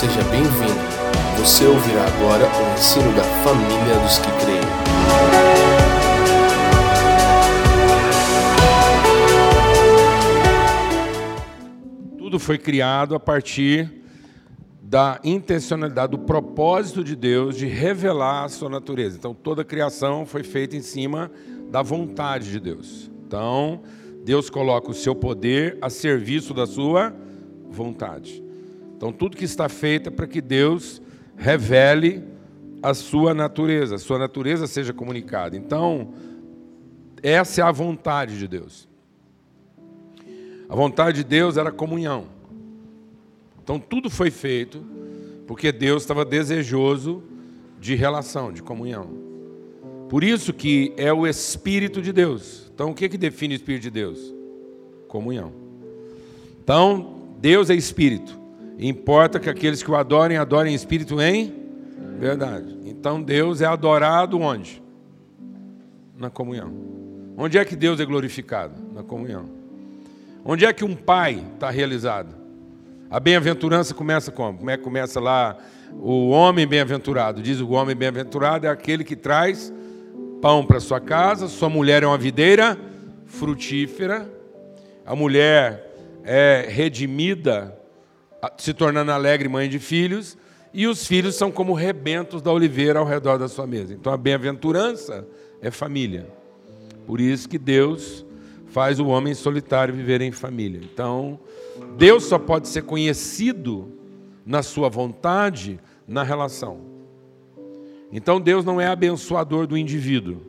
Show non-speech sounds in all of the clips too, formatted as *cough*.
Seja bem-vindo. Você ouvirá agora o ensino da família dos que creem. Tudo foi criado a partir da intencionalidade, do propósito de Deus de revelar a sua natureza. Então, toda a criação foi feita em cima da vontade de Deus. Então, Deus coloca o seu poder a serviço da sua vontade. Então, tudo que está feito é para que Deus revele a sua natureza, a sua natureza seja comunicada. Então, essa é a vontade de Deus. A vontade de Deus era comunhão. Então, tudo foi feito porque Deus estava desejoso de relação, de comunhão. Por isso que é o Espírito de Deus. Então, o que, que define o Espírito de Deus? Comunhão. Então, Deus é Espírito. Importa que aqueles que o adorem, adorem Espírito em verdade. Então, Deus é adorado onde? Na comunhão. Onde é que Deus é glorificado? Na comunhão. Onde é que um pai está realizado? A bem-aventurança começa como? Como é que começa lá? O homem bem-aventurado. Diz o homem bem-aventurado é aquele que traz pão para sua casa, sua mulher é uma videira frutífera, a mulher é redimida, se tornando alegre mãe de filhos, e os filhos são como rebentos da oliveira ao redor da sua mesa. Então a bem-aventurança é família. Por isso que Deus faz o homem solitário viver em família. Então, Deus só pode ser conhecido na sua vontade, na relação. Então Deus não é abençoador do indivíduo.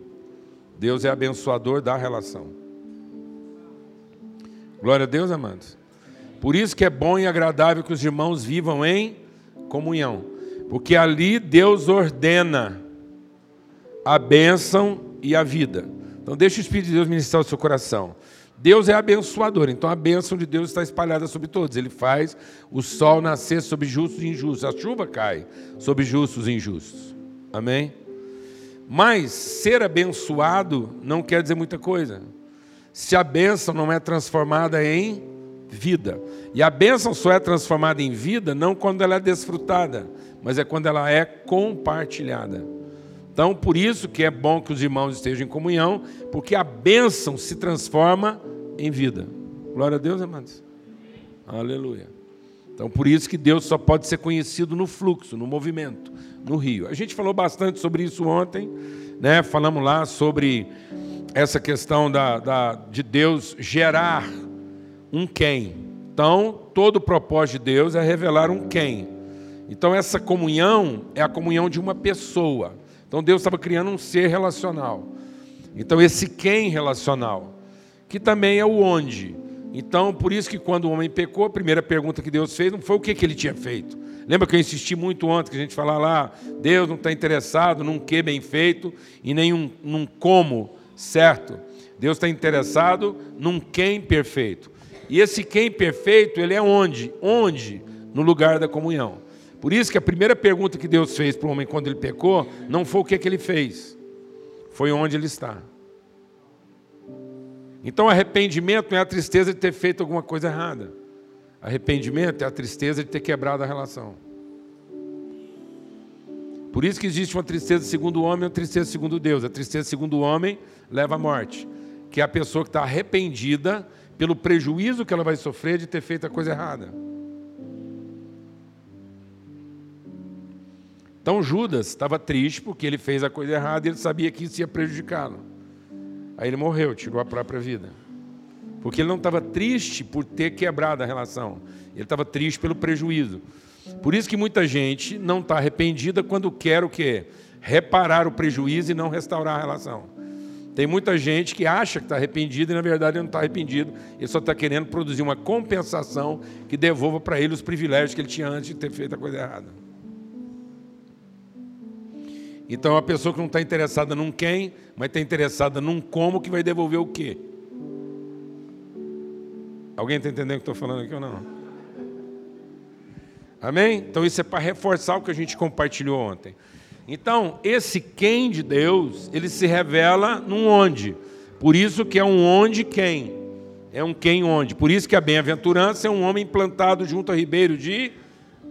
Deus é abençoador da relação. Glória a Deus, amados. Por isso que é bom e agradável que os irmãos vivam em comunhão, porque ali Deus ordena a bênção e a vida. Então deixa o Espírito de Deus ministrar o seu coração. Deus é abençoador, então a bênção de Deus está espalhada sobre todos. Ele faz o sol nascer sobre justos e injustos, a chuva cai sobre justos e injustos. Amém? Mas ser abençoado não quer dizer muita coisa se a bênção não é transformada em vida. E a bênção só é transformada em vida não quando ela é desfrutada, mas é quando ela é compartilhada. Então, por isso que é bom que os irmãos estejam em comunhão, porque a bênção se transforma em vida. Glória a Deus, amados. Aleluia. Então, por isso que Deus só pode ser conhecido no fluxo, no movimento, no rio. A gente falou bastante sobre isso ontem, né? Falamos lá sobre essa questão da, da, de Deus gerar um quem. Então, todo o propósito de Deus é revelar um quem. Então, essa comunhão é a comunhão de uma pessoa. Então, Deus estava criando um ser relacional. Então, esse quem relacional, que também é o onde. Então, por isso que quando o homem pecou, a primeira pergunta que Deus fez não foi o que, que ele tinha feito. Lembra que eu insisti muito ontem, que a gente falava lá, Deus não está interessado num que bem feito e nem um, num como certo. Deus está interessado num quem perfeito. E esse quem perfeito, ele é onde? Onde? No lugar da comunhão. Por isso que a primeira pergunta que Deus fez para o homem quando ele pecou, não foi o que, que ele fez, foi onde ele está. Então, arrependimento não é a tristeza de ter feito alguma coisa errada. Arrependimento é a tristeza de ter quebrado a relação. Por isso que existe uma tristeza segundo o homem e uma tristeza segundo Deus. A tristeza segundo o homem leva à morte, que é a pessoa que está arrependida pelo prejuízo que ela vai sofrer de ter feito a coisa errada. Então Judas estava triste porque ele fez a coisa errada e ele sabia que isso ia prejudicá-lo. Aí ele morreu, tirou a própria vida. Porque ele não estava triste por ter quebrado a relação, ele estava triste pelo prejuízo. Por isso que muita gente não está arrependida quando quer o quê? Reparar o prejuízo e não restaurar a relação. Tem muita gente que acha que está arrependido e na verdade não está arrependido. Ele só está querendo produzir uma compensação que devolva para ele os privilégios que ele tinha antes de ter feito a coisa errada. Então, a pessoa que não está interessada num quem, mas está interessada num como que vai devolver o quê? Alguém está entendendo o que estou falando aqui ou não? Amém? Então, isso é para reforçar o que a gente compartilhou ontem. Então, esse quem de Deus, ele se revela num onde. Por isso que é um onde quem. É um quem onde. Por isso que a bem-aventurança é um homem plantado junto a ribeiro de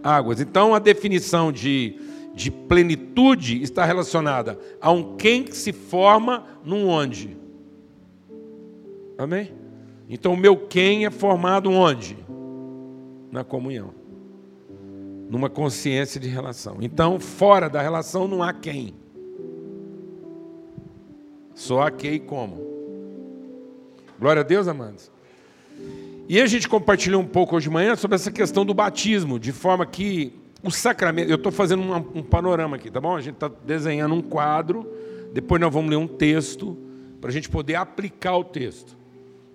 águas. Então a definição de, de plenitude está relacionada a um quem que se forma num onde. Amém? Então o meu quem é formado onde? Na comunhão. Numa consciência de relação. Então, fora da relação não há quem. Só há quem e como. Glória a Deus, amados. E a gente compartilhou um pouco hoje de manhã sobre essa questão do batismo, de forma que o sacramento. Eu estou fazendo um, um, panorama aqui, tá bom? A gente está desenhando um quadro, depois nós vamos ler um texto, para a gente poder aplicar o texto.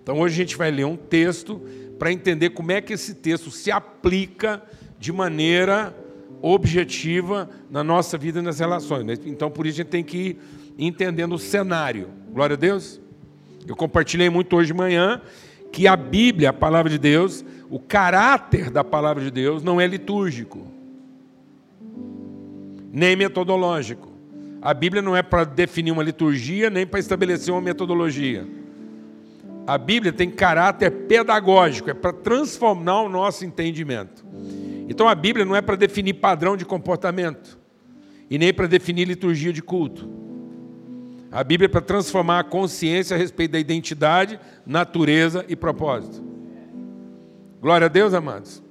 Então hoje a gente vai ler um texto para entender como é que esse texto se aplica de maneira objetiva na nossa vida e nas relações. Né? Então por isso a gente tem que ir entendendo o cenário. Glória a Deus. Eu compartilhei muito hoje de manhã que a Bíblia, a palavra de Deus, o caráter da palavra de Deus não é litúrgico, nem metodológico. A Bíblia não é para definir uma liturgia, nem para estabelecer uma metodologia. A Bíblia tem caráter pedagógico, é para transformar o nosso entendimento. Então a Bíblia não é para definir padrão de comportamento, e nem para definir liturgia de culto. A Bíblia é para transformar a consciência a respeito da identidade, natureza e propósito. Glória a Deus, amados.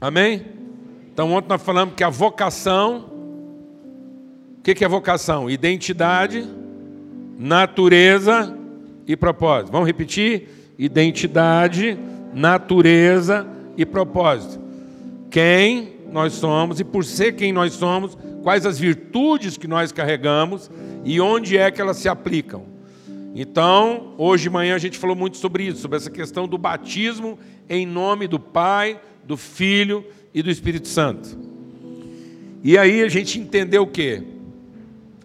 Amém? Então, ontem nós falamos que a vocação. O que é vocação? Identidade, natureza e propósito. Vamos repetir? Identidade, natureza e propósito. Quem nós somos e por ser quem nós somos, quais as virtudes que nós carregamos e onde é que elas se aplicam. Então, hoje de manhã a gente falou muito sobre isso, sobre essa questão do batismo em nome do Pai, do Filho e do Espírito Santo. E aí a gente entendeu o quê?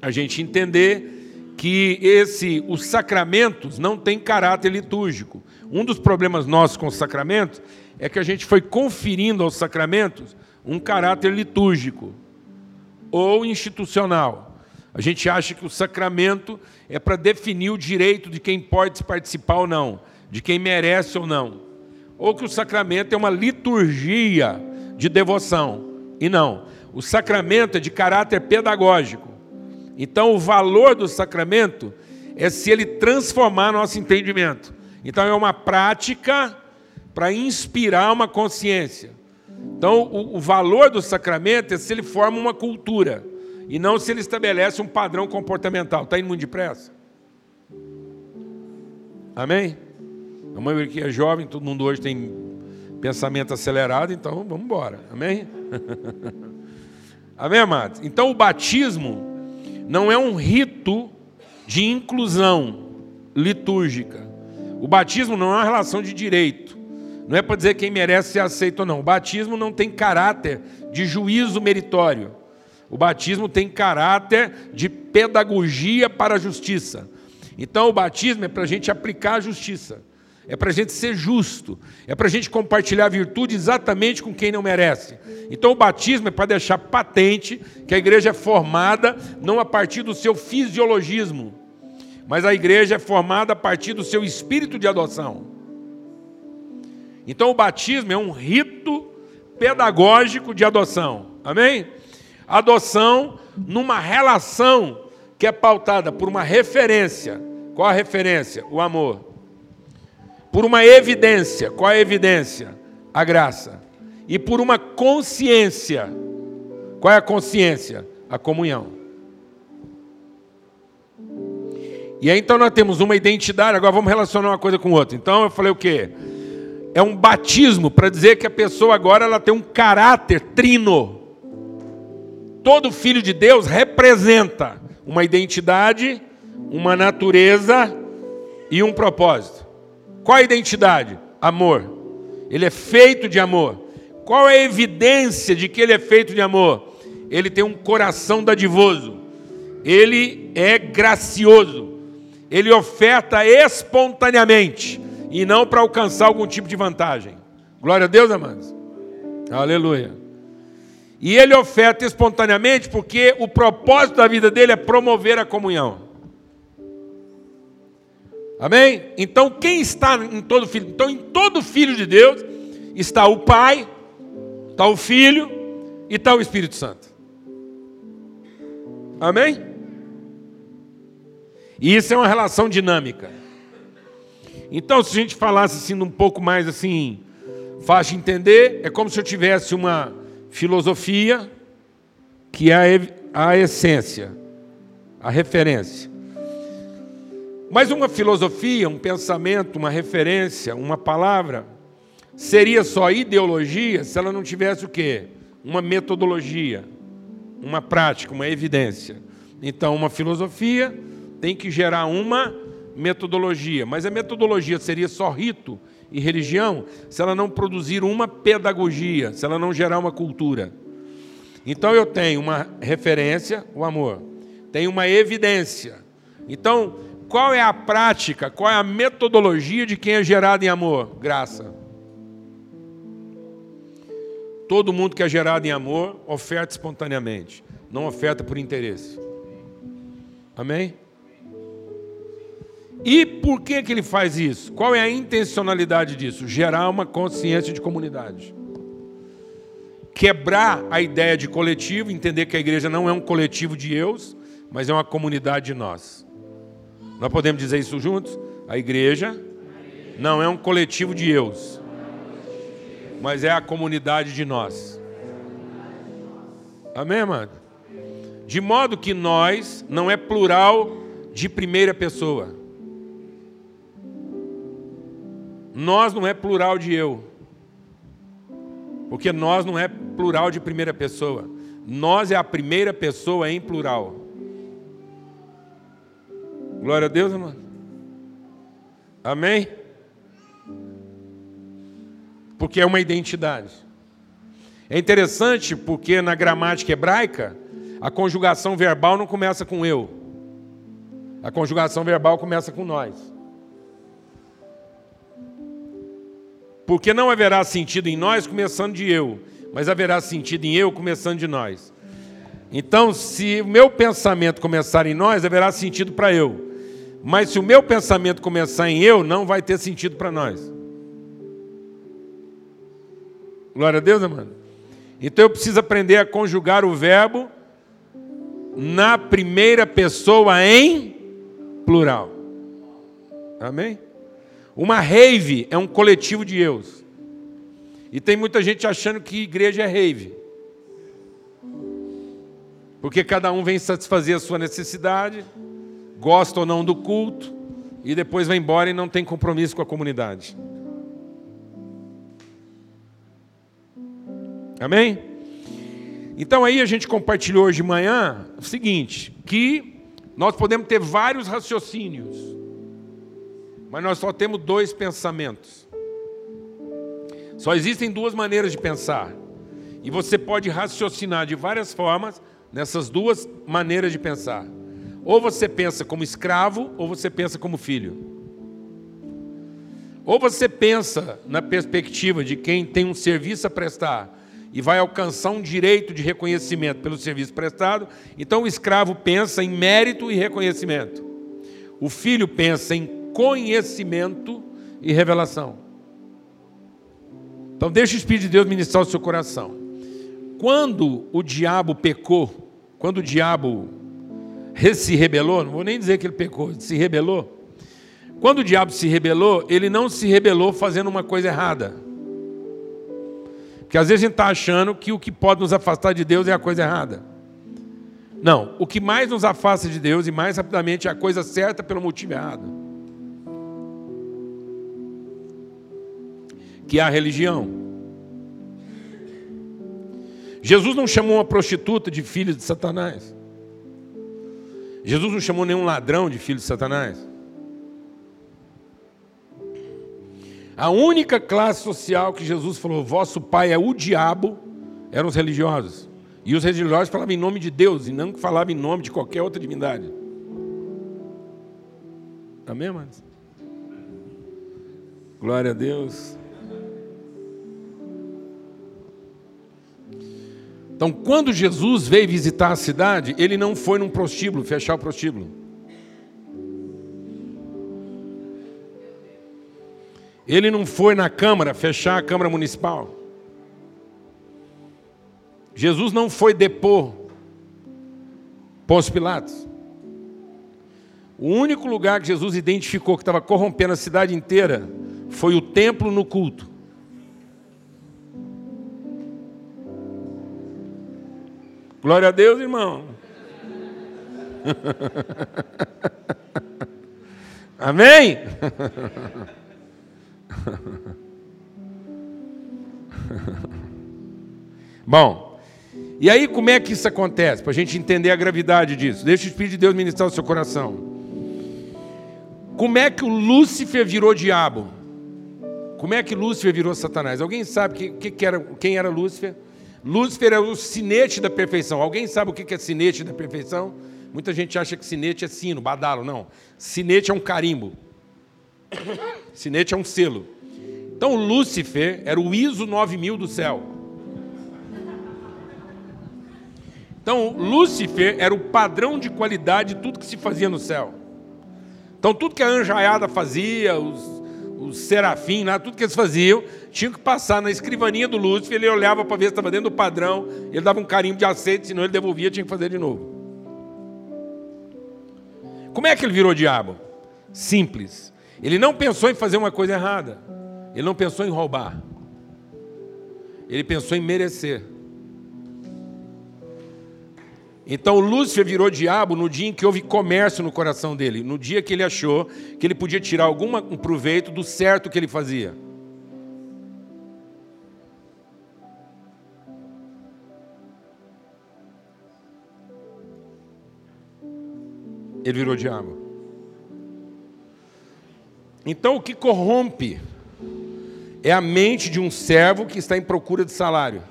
A gente entender que esse os sacramentos não têm caráter litúrgico. Um dos problemas nossos com os sacramentos é que a gente foi conferindo aos sacramentos um caráter litúrgico ou institucional. A gente acha que o sacramento é para definir o direito de quem pode participar ou não, de quem merece ou não. Ou que o sacramento é uma liturgia de devoção. E não. O sacramento é de caráter pedagógico. Então, o valor do sacramento é se ele transformar nosso entendimento. Então, é uma prática para inspirar uma consciência. Então, o, o valor do sacramento é se ele forma uma cultura e não se ele estabelece um padrão comportamental. Está indo muito depressa? Amém? A maioria aqui é jovem, todo mundo hoje tem pensamento acelerado, então vamos embora. Amém? *laughs* Amém, amados? Então o batismo não é um rito de inclusão litúrgica. O batismo não é uma relação de direito. Não é para dizer quem merece ser aceito ou não. O batismo não tem caráter de juízo meritório. O batismo tem caráter de pedagogia para a justiça. Então, o batismo é para a gente aplicar a justiça, é para a gente ser justo, é para a gente compartilhar virtude exatamente com quem não merece. Então, o batismo é para deixar patente que a igreja é formada não a partir do seu fisiologismo, mas a igreja é formada a partir do seu espírito de adoção. Então o batismo é um rito pedagógico de adoção. Amém? Adoção numa relação que é pautada por uma referência. Qual a referência? O amor. Por uma evidência. Qual a evidência? A graça. E por uma consciência. Qual é a consciência? A comunhão. E aí então nós temos uma identidade, agora vamos relacionar uma coisa com outra. Então eu falei o quê? é um batismo para dizer que a pessoa agora ela tem um caráter trino. Todo filho de Deus representa uma identidade, uma natureza e um propósito. Qual a identidade? Amor. Ele é feito de amor. Qual é a evidência de que ele é feito de amor? Ele tem um coração dadivoso. Ele é gracioso. Ele oferta espontaneamente e não para alcançar algum tipo de vantagem. Glória a Deus, amados. Aleluia. E ele oferta espontaneamente porque o propósito da vida dele é promover a comunhão. Amém? Então, quem está em todo filho? Então, em todo filho de Deus está o Pai está o Filho e está o Espírito Santo. Amém? E isso é uma relação dinâmica. Então, se a gente falasse assim um pouco mais assim, fácil de entender, é como se eu tivesse uma filosofia que é a essência, a referência. Mas uma filosofia, um pensamento, uma referência, uma palavra, seria só ideologia se ela não tivesse o quê? Uma metodologia, uma prática, uma evidência. Então, uma filosofia tem que gerar uma metodologia, mas a metodologia seria só rito e religião se ela não produzir uma pedagogia, se ela não gerar uma cultura. Então eu tenho uma referência, o amor, tenho uma evidência. Então, qual é a prática, qual é a metodologia de quem é gerado em amor? Graça. Todo mundo que é gerado em amor oferta espontaneamente, não oferta por interesse. Amém? E por que, que ele faz isso? Qual é a intencionalidade disso? Gerar uma consciência de comunidade. Quebrar a ideia de coletivo, entender que a igreja não é um coletivo de eus, mas é uma comunidade de nós. Nós podemos dizer isso juntos? A igreja não é um coletivo de eus, mas é a comunidade de nós. Amém, amado? De modo que nós não é plural de primeira pessoa. Nós não é plural de eu. Porque nós não é plural de primeira pessoa. Nós é a primeira pessoa em plural. Glória a Deus, irmão. Amém? Porque é uma identidade. É interessante porque na gramática hebraica, a conjugação verbal não começa com eu. A conjugação verbal começa com nós. Porque não haverá sentido em nós começando de eu, mas haverá sentido em eu começando de nós. Então, se o meu pensamento começar em nós, haverá sentido para eu. Mas se o meu pensamento começar em eu, não vai ter sentido para nós. Glória a Deus, amado. Então eu preciso aprender a conjugar o verbo na primeira pessoa em plural. Amém? Uma rave é um coletivo de eus. E tem muita gente achando que igreja é rave. Porque cada um vem satisfazer a sua necessidade, gosta ou não do culto, e depois vai embora e não tem compromisso com a comunidade. Amém? Então aí a gente compartilhou hoje de manhã o seguinte, que nós podemos ter vários raciocínios. Mas nós só temos dois pensamentos. Só existem duas maneiras de pensar. E você pode raciocinar de várias formas nessas duas maneiras de pensar. Ou você pensa como escravo, ou você pensa como filho. Ou você pensa na perspectiva de quem tem um serviço a prestar e vai alcançar um direito de reconhecimento pelo serviço prestado, então o escravo pensa em mérito e reconhecimento. O filho pensa em conhecimento e revelação. Então, deixa o Espírito de Deus ministrar o seu coração. Quando o diabo pecou, quando o diabo se rebelou, não vou nem dizer que ele pecou, se rebelou. Quando o diabo se rebelou, ele não se rebelou fazendo uma coisa errada. Porque às vezes a gente está achando que o que pode nos afastar de Deus é a coisa errada. Não, o que mais nos afasta de Deus e mais rapidamente é a coisa certa pelo motivo errado. que é a religião. Jesus não chamou uma prostituta de filho de Satanás. Jesus não chamou nenhum ladrão de filho de Satanás. A única classe social que Jesus falou, vosso pai é o diabo, eram os religiosos. E os religiosos falavam em nome de Deus e não falavam em nome de qualquer outra divindade. Amém, irmãos? Glória a Deus. Então, quando Jesus veio visitar a cidade, ele não foi num prostíbulo, fechar o prostíbulo. Ele não foi na Câmara, fechar a Câmara Municipal. Jesus não foi depor Pôncio Pilatos. O único lugar que Jesus identificou que estava corrompendo a cidade inteira foi o templo no culto. Glória a Deus, irmão. *laughs* Amém? *laughs* Bom, e aí como é que isso acontece? Para a gente entender a gravidade disso. Deixa o Espírito de Deus ministrar o seu coração. Como é que o Lúcifer virou diabo? Como é que Lúcifer virou Satanás? Alguém sabe que, que, que era, quem era Lúcifer? Lúcifer é o sinete da perfeição. Alguém sabe o que é sinete da perfeição? Muita gente acha que sinete é sino, badalo. Não. Sinete é um carimbo. Sinete é um selo. Então, Lúcifer era o ISO 9000 do céu. Então, Lúcifer era o padrão de qualidade de tudo que se fazia no céu. Então, tudo que a anjaiada fazia, os, os serafim, né, tudo que eles faziam, tinha que passar na escrivaninha do Lúcifer, ele olhava para ver se estava dentro do padrão, ele dava um carimbo de aceite, senão ele devolvia, tinha que fazer de novo. Como é que ele virou diabo? Simples. Ele não pensou em fazer uma coisa errada. Ele não pensou em roubar. Ele pensou em merecer. Então Lúcifer virou diabo no dia em que houve comércio no coração dele, no dia que ele achou que ele podia tirar algum um proveito do certo que ele fazia. Ele virou diabo. Então o que corrompe é a mente de um servo que está em procura de salário.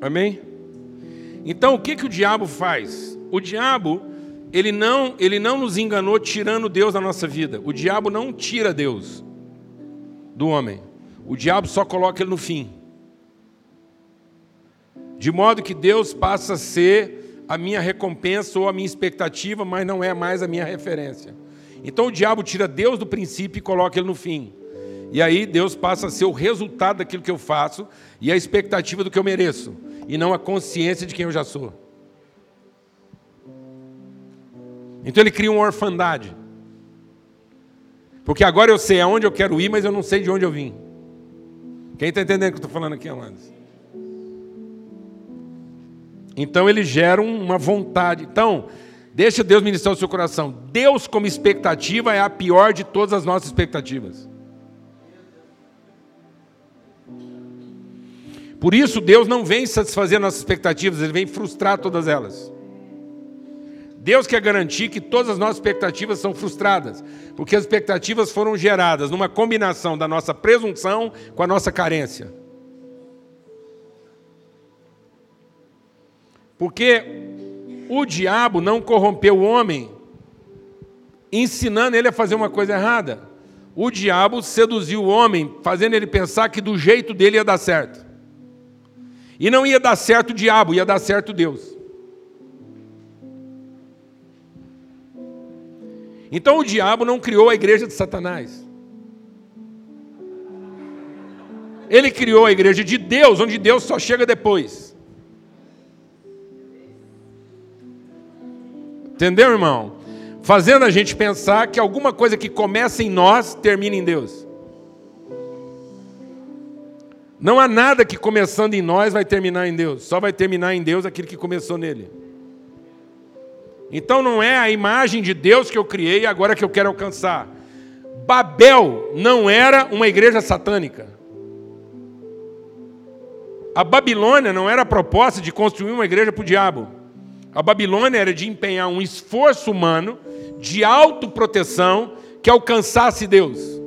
Amém? Então o que, que o diabo faz? O diabo, ele não, ele não nos enganou tirando Deus da nossa vida. O diabo não tira Deus do homem. O diabo só coloca ele no fim. De modo que Deus passa a ser a minha recompensa ou a minha expectativa, mas não é mais a minha referência. Então o diabo tira Deus do princípio e coloca ele no fim. E aí Deus passa a ser o resultado daquilo que eu faço e a expectativa do que eu mereço, e não a consciência de quem eu já sou. Então ele cria uma orfandade. Porque agora eu sei aonde eu quero ir, mas eu não sei de onde eu vim. Quem está entendendo o que eu estou falando aqui, amados? Então ele gera uma vontade. Então, deixa Deus ministrar o seu coração. Deus como expectativa é a pior de todas as nossas expectativas. Por isso, Deus não vem satisfazer nossas expectativas, Ele vem frustrar todas elas. Deus quer garantir que todas as nossas expectativas são frustradas, porque as expectativas foram geradas numa combinação da nossa presunção com a nossa carência. Porque o diabo não corrompeu o homem ensinando ele a fazer uma coisa errada. O diabo seduziu o homem, fazendo ele pensar que do jeito dele ia dar certo. E não ia dar certo o diabo, ia dar certo Deus. Então o diabo não criou a igreja de Satanás. Ele criou a igreja de Deus, onde Deus só chega depois. Entendeu, irmão? Fazendo a gente pensar que alguma coisa que começa em nós termina em Deus. Não há nada que começando em nós vai terminar em Deus, só vai terminar em Deus aquilo que começou nele. Então não é a imagem de Deus que eu criei agora que eu quero alcançar. Babel não era uma igreja satânica. A Babilônia não era a proposta de construir uma igreja para o diabo. A Babilônia era de empenhar um esforço humano de autoproteção que alcançasse Deus.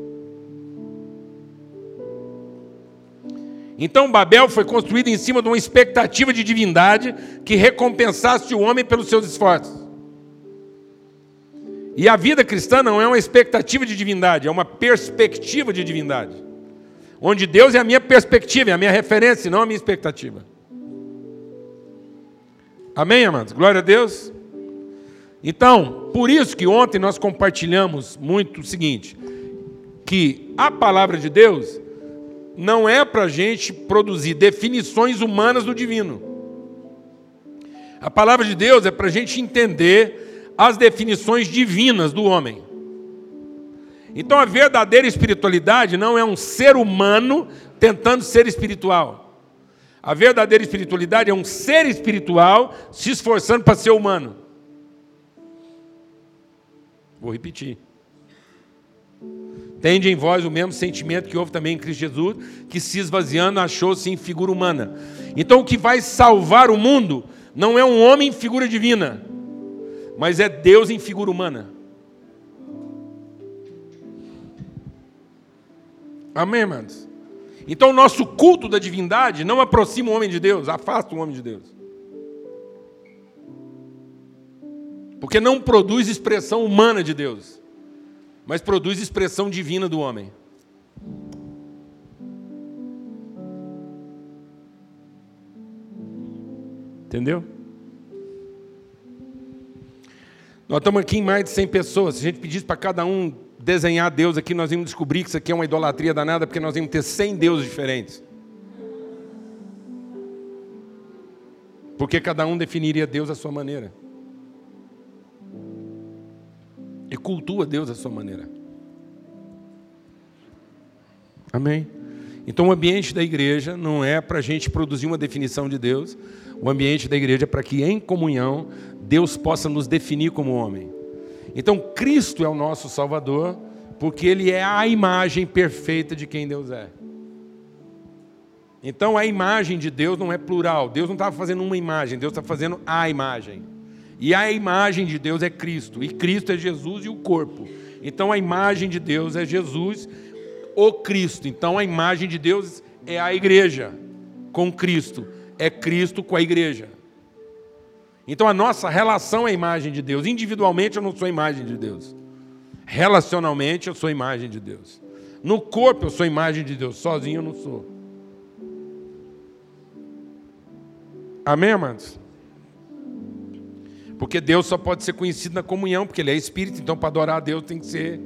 Então Babel foi construída em cima de uma expectativa de divindade que recompensasse o homem pelos seus esforços. E a vida cristã não é uma expectativa de divindade, é uma perspectiva de divindade. Onde Deus é a minha perspectiva, é a minha referência, não a minha expectativa. Amém, amados? Glória a Deus. Então, por isso que ontem nós compartilhamos muito o seguinte: que a palavra de Deus não é para a gente produzir definições humanas do divino. A palavra de Deus é para a gente entender as definições divinas do homem. Então a verdadeira espiritualidade não é um ser humano tentando ser espiritual. A verdadeira espiritualidade é um ser espiritual se esforçando para ser humano. Vou repetir. Tende em vós o mesmo sentimento que houve também em Cristo Jesus, que se esvaziando achou-se em figura humana. Então o que vai salvar o mundo não é um homem em figura divina, mas é Deus em figura humana. Amém, irmãos? Então o nosso culto da divindade não aproxima o homem de Deus, afasta o homem de Deus. Porque não produz expressão humana de Deus mas produz expressão divina do homem. Entendeu? Nós estamos aqui em mais de 100 pessoas. Se a gente pedisse para cada um desenhar Deus aqui, nós íamos descobrir que isso aqui é uma idolatria danada, porque nós íamos ter 100 deuses diferentes. Porque cada um definiria Deus à sua maneira. E cultua Deus à sua maneira. Amém? Então, o ambiente da igreja não é para a gente produzir uma definição de Deus, o ambiente da igreja é para que, em comunhão, Deus possa nos definir como homem. Então, Cristo é o nosso Salvador, porque Ele é a imagem perfeita de quem Deus é. Então, a imagem de Deus não é plural, Deus não estava fazendo uma imagem, Deus está fazendo a imagem. E a imagem de Deus é Cristo, e Cristo é Jesus e o corpo. Então a imagem de Deus é Jesus, o Cristo. Então a imagem de Deus é a igreja com Cristo, é Cristo com a igreja. Então a nossa relação é a imagem de Deus. Individualmente eu não sou a imagem de Deus. Relacionalmente eu sou a imagem de Deus. No corpo eu sou a imagem de Deus, sozinho eu não sou. Amém, amados? Porque Deus só pode ser conhecido na comunhão, porque Ele é Espírito, então para adorar a Deus tem que ser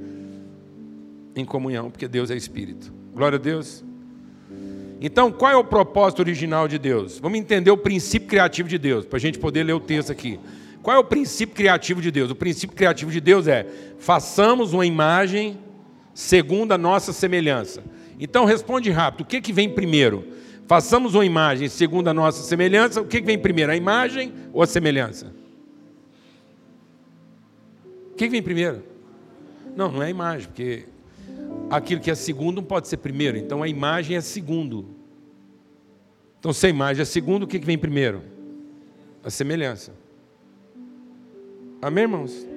em comunhão, porque Deus é Espírito. Glória a Deus. Então, qual é o propósito original de Deus? Vamos entender o princípio criativo de Deus, para a gente poder ler o texto aqui. Qual é o princípio criativo de Deus? O princípio criativo de Deus é: façamos uma imagem segundo a nossa semelhança. Então, responde rápido: o que, que vem primeiro? Façamos uma imagem segundo a nossa semelhança. O que, que vem primeiro, a imagem ou a semelhança? O que vem primeiro? Não, não é a imagem, porque aquilo que é segundo não pode ser primeiro, então a imagem é segundo. Então, se a imagem é segundo, o que vem primeiro? A semelhança. Amém, irmãos?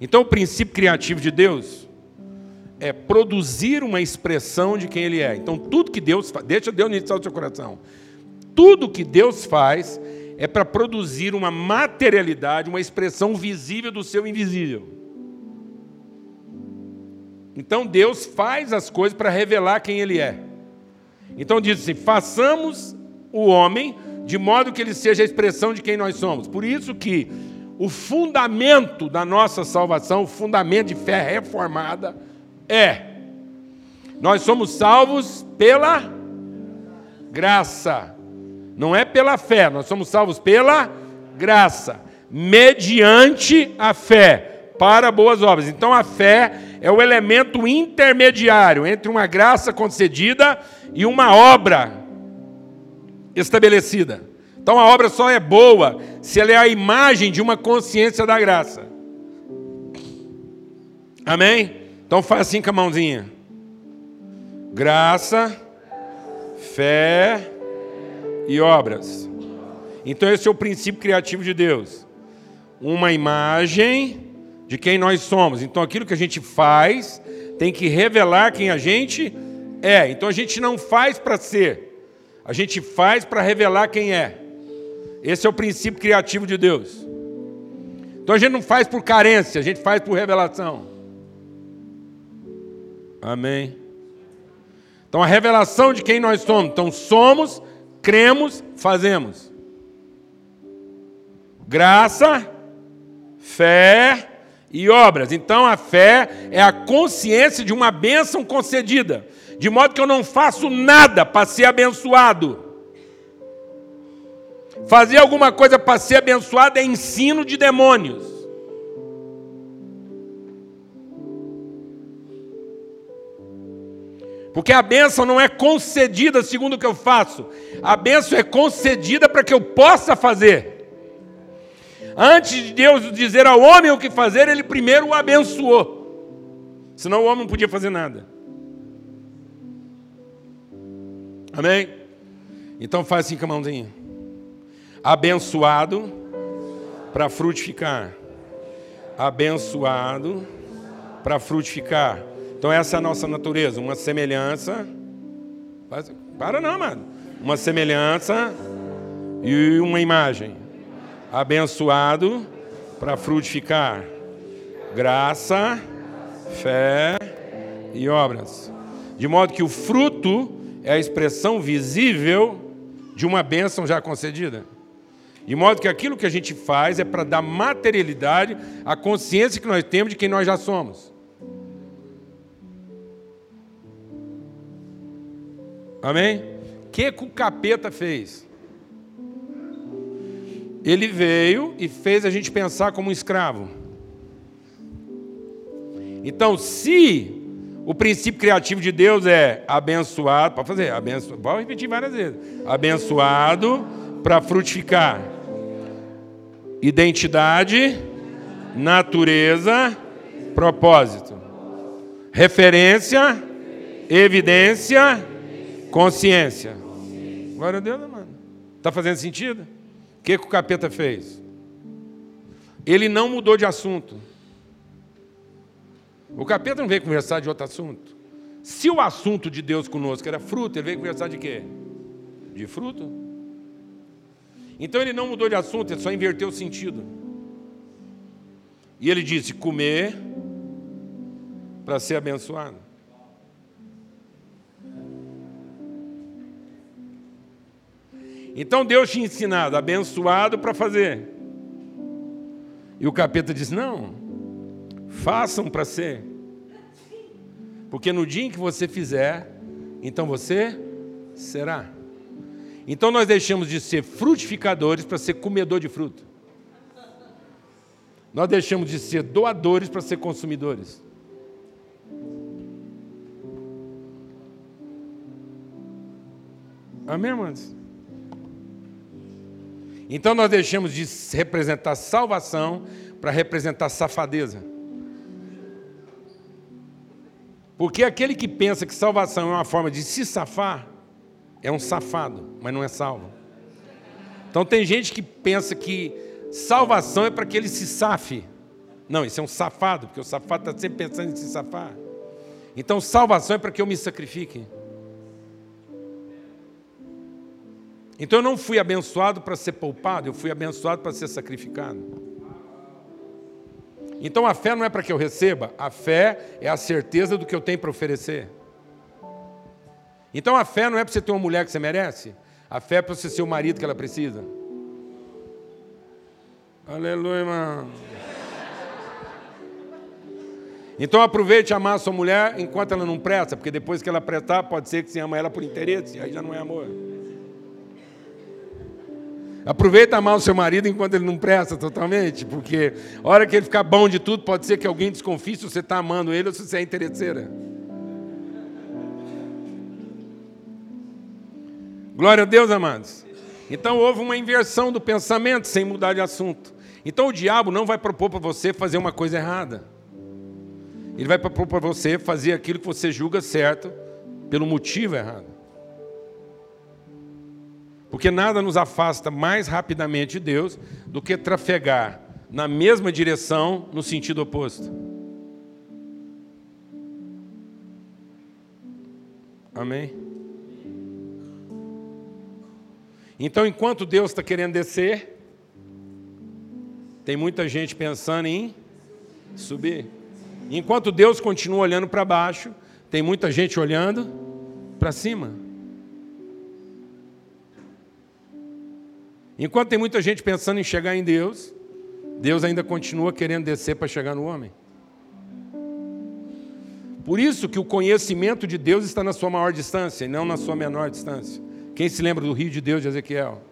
Então, o princípio criativo de Deus é produzir uma expressão de quem Ele é. Então, tudo que Deus faz, deixa Deus iniciar o seu coração. Tudo que Deus faz é para produzir uma materialidade, uma expressão visível do seu invisível. Então Deus faz as coisas para revelar quem Ele é. Então diz assim: façamos o homem de modo que ele seja a expressão de quem nós somos. Por isso que o fundamento da nossa salvação, o fundamento de fé reformada, é: nós somos salvos pela graça não é pela fé, nós somos salvos pela graça, mediante a fé, para boas obras. Então a fé é o elemento intermediário entre uma graça concedida e uma obra estabelecida. Então a obra só é boa se ela é a imagem de uma consciência da graça. Amém? Então faz assim com a mãozinha. Graça, fé, e obras. Então, esse é o princípio criativo de Deus. Uma imagem de quem nós somos. Então, aquilo que a gente faz tem que revelar quem a gente é. Então, a gente não faz para ser, a gente faz para revelar quem é. Esse é o princípio criativo de Deus. Então, a gente não faz por carência, a gente faz por revelação. Amém. Então, a revelação de quem nós somos. Então, somos cremos, fazemos. Graça, fé e obras. Então a fé é a consciência de uma bênção concedida, de modo que eu não faço nada para ser abençoado. Fazer alguma coisa para ser abençoado é ensino de demônios. Porque a bênção não é concedida segundo o que eu faço, a bênção é concedida para que eu possa fazer. Antes de Deus dizer ao homem o que fazer, ele primeiro o abençoou. Senão o homem não podia fazer nada. Amém? Então faz assim com a mãozinha. Abençoado para frutificar. Abençoado para frutificar. Então essa é a nossa natureza, uma semelhança. Para não, mano. Uma semelhança e uma imagem. Abençoado para frutificar. Graça, fé e obras. De modo que o fruto é a expressão visível de uma bênção já concedida. De modo que aquilo que a gente faz é para dar materialidade à consciência que nós temos de quem nós já somos. Amém? O que, que o capeta fez? Ele veio e fez a gente pensar como um escravo. Então, se o princípio criativo de Deus é abençoado, pode fazer, abençoado, pode repetir várias vezes. Abençoado para frutificar. Identidade, natureza, propósito. Referência, evidência, Consciência. Glória a Deus, né, mano. Está fazendo sentido? O que, que o capeta fez? Ele não mudou de assunto. O capeta não veio conversar de outro assunto. Se o assunto de Deus conosco era fruto, ele veio conversar de quê? De fruto. Então ele não mudou de assunto, ele só inverteu o sentido. E ele disse: comer para ser abençoado. Então Deus tinha ensinado, abençoado para fazer. E o capeta diz: não, façam para ser. Porque no dia em que você fizer, então você será. Então nós deixamos de ser frutificadores para ser comedor de fruto. Nós deixamos de ser doadores para ser consumidores. Amém, irmãos? Então nós deixamos de representar salvação para representar safadeza. Porque aquele que pensa que salvação é uma forma de se safar, é um safado, mas não é salvo. Então tem gente que pensa que salvação é para que ele se safe. Não, isso é um safado, porque o safado está sempre pensando em se safar. Então salvação é para que eu me sacrifique. Então eu não fui abençoado para ser poupado, eu fui abençoado para ser sacrificado. Então a fé não é para que eu receba, a fé é a certeza do que eu tenho para oferecer. Então a fé não é para você ter uma mulher que você merece, a fé é para você ser o marido que ela precisa. Aleluia, irmão. Então aproveite amar a sua mulher enquanto ela não presta, porque depois que ela prestar, pode ser que você ama ela por interesse, aí já não é amor. Aproveita amar o seu marido enquanto ele não presta totalmente, porque a hora que ele ficar bom de tudo, pode ser que alguém desconfie se você está amando ele ou se você é interesseira. Glória a Deus, amados. Então houve uma inversão do pensamento sem mudar de assunto. Então o diabo não vai propor para você fazer uma coisa errada. Ele vai propor para você fazer aquilo que você julga certo pelo motivo errado. Porque nada nos afasta mais rapidamente de Deus do que trafegar na mesma direção no sentido oposto. Amém? Então, enquanto Deus está querendo descer, tem muita gente pensando em subir. Enquanto Deus continua olhando para baixo, tem muita gente olhando para cima. Enquanto tem muita gente pensando em chegar em Deus, Deus ainda continua querendo descer para chegar no homem. Por isso que o conhecimento de Deus está na sua maior distância e não na sua menor distância. Quem se lembra do rio de Deus de Ezequiel?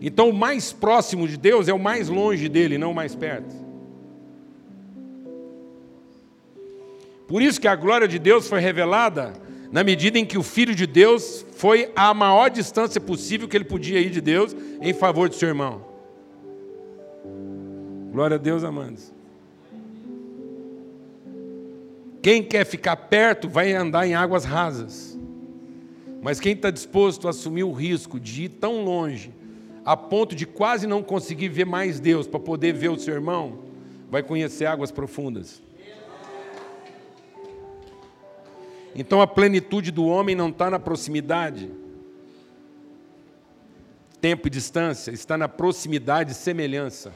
Então, o mais próximo de Deus é o mais longe dele, não o mais perto. Por isso que a glória de Deus foi revelada na medida em que o Filho de Deus foi a maior distância possível que ele podia ir de Deus em favor do seu irmão. Glória a Deus, amados. Quem quer ficar perto vai andar em águas rasas. Mas quem está disposto a assumir o risco de ir tão longe, a ponto de quase não conseguir ver mais Deus para poder ver o seu irmão, vai conhecer águas profundas. Então a plenitude do homem não está na proximidade, tempo e distância, está na proximidade e semelhança.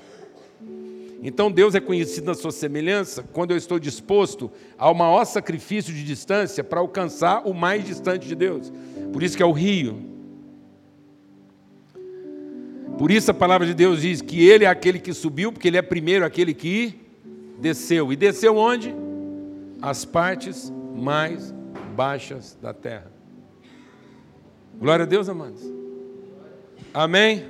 Então Deus é conhecido na sua semelhança quando eu estou disposto ao maior sacrifício de distância para alcançar o mais distante de Deus. Por isso que é o rio. Por isso a palavra de Deus diz que ele é aquele que subiu, porque ele é primeiro aquele que desceu. E desceu onde? As partes mais baixas da terra. Glória a Deus, amados. Amém?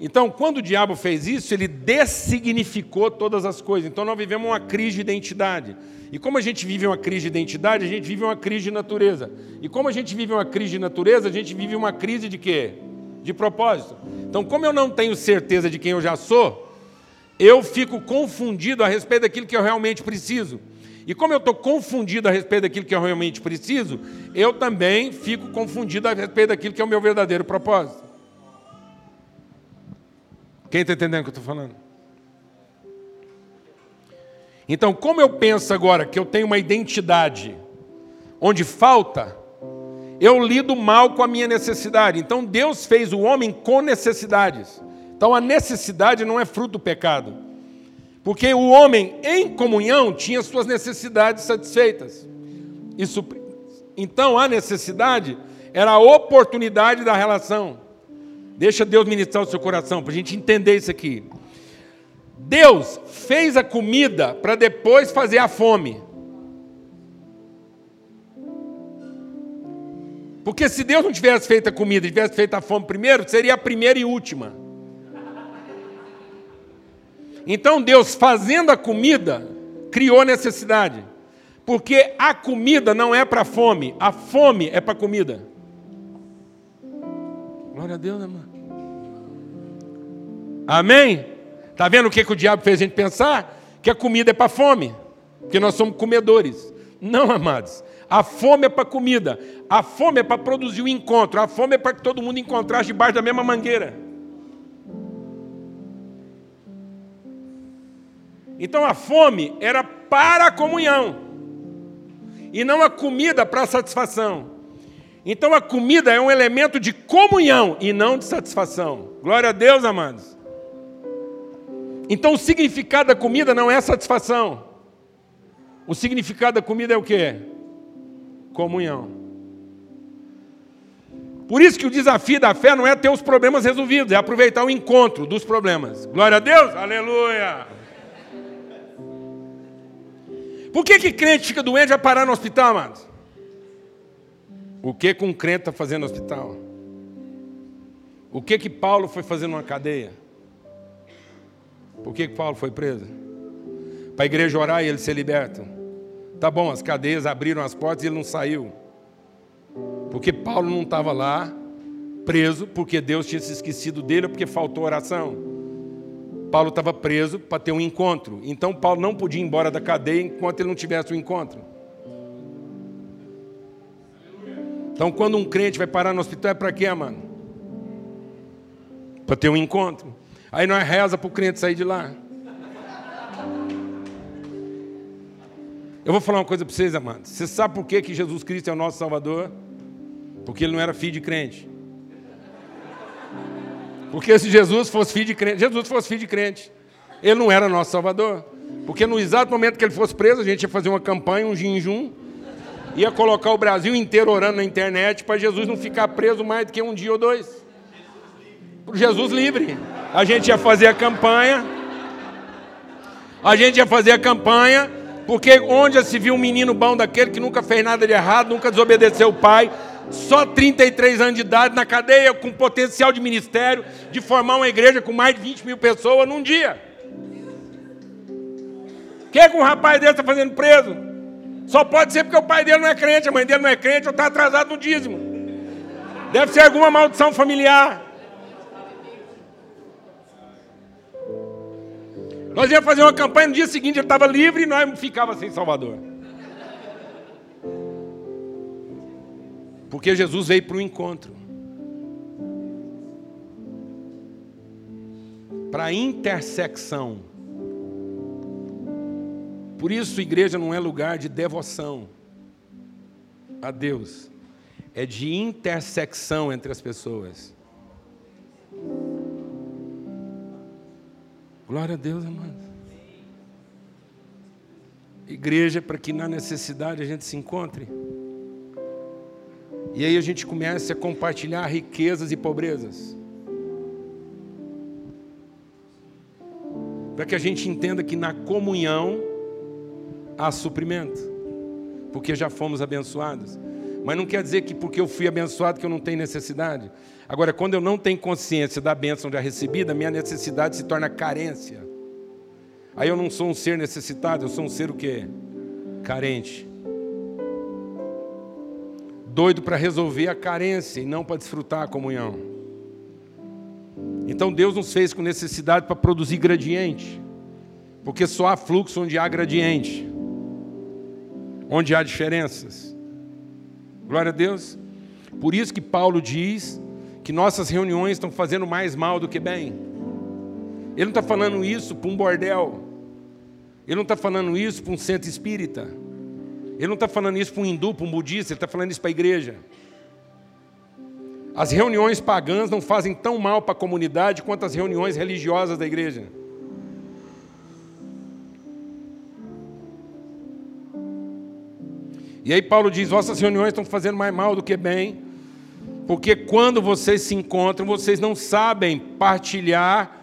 Então, quando o diabo fez isso, ele dessignificou todas as coisas. Então, nós vivemos uma crise de identidade. E como a gente vive uma crise de identidade, a gente vive uma crise de natureza. E como a gente vive uma crise de natureza, a gente vive uma crise de quê? De propósito. Então, como eu não tenho certeza de quem eu já sou, eu fico confundido a respeito daquilo que eu realmente preciso. E como eu estou confundido a respeito daquilo que eu realmente preciso, eu também fico confundido a respeito daquilo que é o meu verdadeiro propósito. Quem está entendendo o que eu estou falando? Então, como eu penso agora que eu tenho uma identidade onde falta, eu lido mal com a minha necessidade. Então, Deus fez o homem com necessidades. Então, a necessidade não é fruto do pecado. Porque o homem em comunhão tinha suas necessidades satisfeitas. Isso, então a necessidade era a oportunidade da relação. Deixa Deus ministrar o seu coração para a gente entender isso aqui. Deus fez a comida para depois fazer a fome. Porque se Deus não tivesse feito a comida e tivesse feito a fome primeiro, seria a primeira e última. Então Deus, fazendo a comida, criou necessidade. Porque a comida não é para fome, a fome é para comida. Glória a Deus, irmão. Amém? Está vendo o que, que o diabo fez a gente pensar? Que a comida é para fome, porque nós somos comedores. Não, amados. A fome é para comida. A fome é para produzir o um encontro. A fome é para que todo mundo encontrasse debaixo da mesma mangueira. Então a fome era para a comunhão e não a comida para a satisfação. Então a comida é um elemento de comunhão e não de satisfação. Glória a Deus, amados. Então o significado da comida não é satisfação. O significado da comida é o que? Comunhão. Por isso que o desafio da fé não é ter os problemas resolvidos, é aproveitar o encontro dos problemas. Glória a Deus, aleluia. Por que, que crente fica doente e vai parar no hospital, amados? O que, que um crente está fazendo no hospital? O que que Paulo foi fazendo numa cadeia? Por que, que Paulo foi preso? Para a igreja orar e ele ser liberto. Tá bom, as cadeias abriram as portas e ele não saiu. Porque Paulo não estava lá preso porque Deus tinha se esquecido dele ou porque faltou oração. Paulo estava preso para ter um encontro. Então Paulo não podia ir embora da cadeia enquanto ele não tivesse o um encontro. Então quando um crente vai parar no hospital é para quê, mano? Para ter um encontro. Aí nós reza para o crente sair de lá. Eu vou falar uma coisa para vocês, amados. Você sabe por que, que Jesus Cristo é o nosso Salvador? Porque ele não era filho de crente. Porque se Jesus fosse filho de crente, Jesus fosse filho de crente, ele não era nosso Salvador. Porque no exato momento que ele fosse preso, a gente ia fazer uma campanha, um jejum, ia colocar o Brasil inteiro orando na internet para Jesus não ficar preso mais do que um dia ou dois. Jesus livre. A gente ia fazer a campanha. A gente ia fazer a campanha. Porque onde já se viu um menino bom daquele que nunca fez nada de errado, nunca desobedeceu o pai, só 33 anos de idade na cadeia, com potencial de ministério, de formar uma igreja com mais de 20 mil pessoas num dia. O que, é que um rapaz desse está fazendo preso? Só pode ser porque o pai dele não é crente, a mãe dele não é crente, ou está atrasado no dízimo. Deve ser alguma maldição familiar. Nós íamos fazer uma campanha no dia seguinte, ele estava livre e nós ficava sem Salvador. Porque Jesus veio para o encontro. Para a intersecção. Por isso, igreja não é lugar de devoção a Deus, é de intersecção entre as pessoas. Glória a Deus, amado. Igreja para que na necessidade a gente se encontre. E aí a gente começa a compartilhar riquezas e pobrezas. Para que a gente entenda que na comunhão há suprimento, porque já fomos abençoados. Mas não quer dizer que porque eu fui abençoado que eu não tenho necessidade. Agora, quando eu não tenho consciência da bênção já recebida, minha necessidade se torna carência. Aí eu não sou um ser necessitado, eu sou um ser o quê? Carente. Doido para resolver a carência e não para desfrutar a comunhão. Então Deus nos fez com necessidade para produzir gradiente. Porque só há fluxo onde há gradiente onde há diferenças. Glória a Deus. Por isso que Paulo diz que nossas reuniões estão fazendo mais mal do que bem. Ele não está falando isso para um bordel. Ele não está falando isso para um centro espírita. Ele não está falando isso para um hindu, para um budista. Ele está falando isso para a igreja. As reuniões pagãs não fazem tão mal para a comunidade quanto as reuniões religiosas da igreja. E aí Paulo diz: vossas reuniões estão fazendo mais mal do que bem, porque quando vocês se encontram, vocês não sabem partilhar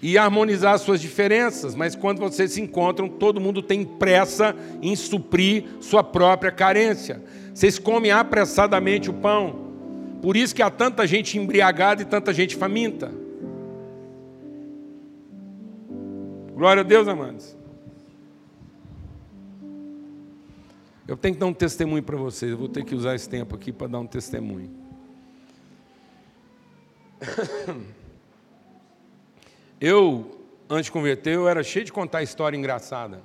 e harmonizar suas diferenças, mas quando vocês se encontram, todo mundo tem pressa em suprir sua própria carência. Vocês comem apressadamente o pão. Por isso que há tanta gente embriagada e tanta gente faminta. Glória a Deus, amados. Eu tenho que dar um testemunho para vocês. Eu vou ter que usar esse tempo aqui para dar um testemunho. *coughs* Eu, antes de converter, eu era cheio de contar história engraçada.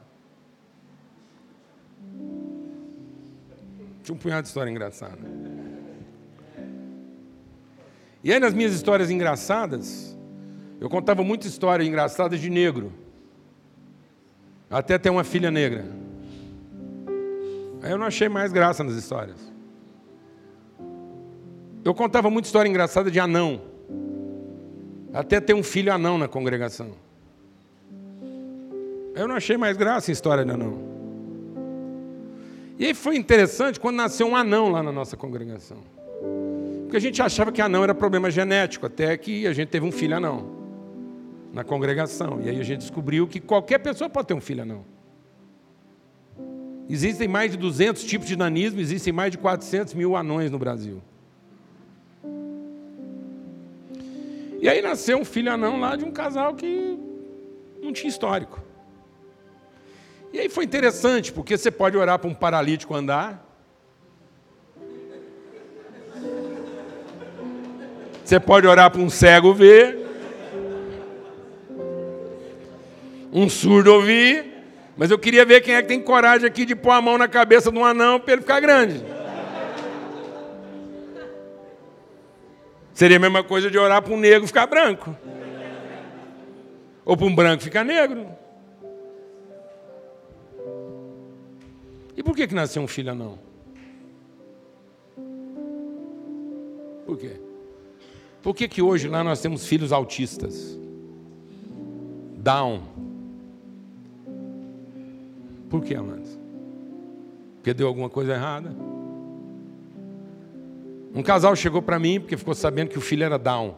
Tinha um punhado de história engraçada. E aí, nas minhas histórias engraçadas, eu contava muita história engraçada de negro. Até ter uma filha negra. Aí eu não achei mais graça nas histórias. Eu contava muita história engraçada de anão. Até ter um filho anão na congregação. Eu não achei mais graça em história de anão. E aí foi interessante quando nasceu um anão lá na nossa congregação. Porque a gente achava que anão era problema genético, até que a gente teve um filho anão na congregação. E aí a gente descobriu que qualquer pessoa pode ter um filho anão. Existem mais de 200 tipos de nanismo, existem mais de 400 mil anões no Brasil. E aí nasceu um filho anão lá de um casal que não tinha histórico. E aí foi interessante, porque você pode orar para um paralítico andar. Você pode orar para um cego ver. Um surdo ouvir. Mas eu queria ver quem é que tem coragem aqui de pôr a mão na cabeça de um anão para ele ficar grande. Seria a mesma coisa de orar para um negro ficar branco. Ou para um branco ficar negro. E por que, que nasceu um filho anão? Por quê? Por que, que hoje lá nós temos filhos autistas? Down. Por que, amados? Porque deu alguma coisa errada? Um casal chegou para mim porque ficou sabendo que o filho era down.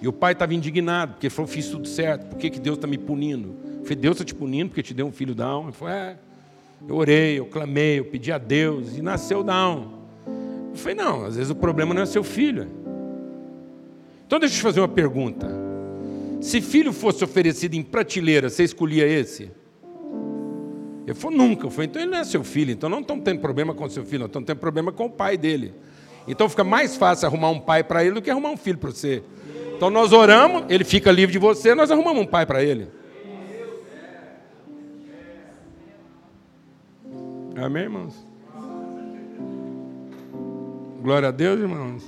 E o pai estava indignado, porque ele falou: fiz tudo certo, por que, que Deus está me punindo? Eu falei: Deus está te punindo porque te deu um filho down? Ele falou: é. Eu orei, eu clamei, eu pedi a Deus e nasceu down. Eu falei: não, às vezes o problema não é seu filho. Então deixa eu te fazer uma pergunta. Se filho fosse oferecido em prateleira, você escolhia esse? Ele falou, nunca. Eu falei, então ele não é seu filho, então não estamos tendo problema com seu filho, estamos tendo problema com o pai dele. Então fica mais fácil arrumar um pai para ele do que arrumar um filho para você. Então nós oramos, ele fica livre de você, nós arrumamos um pai para ele. Amém, irmãos? Glória a Deus, irmãos.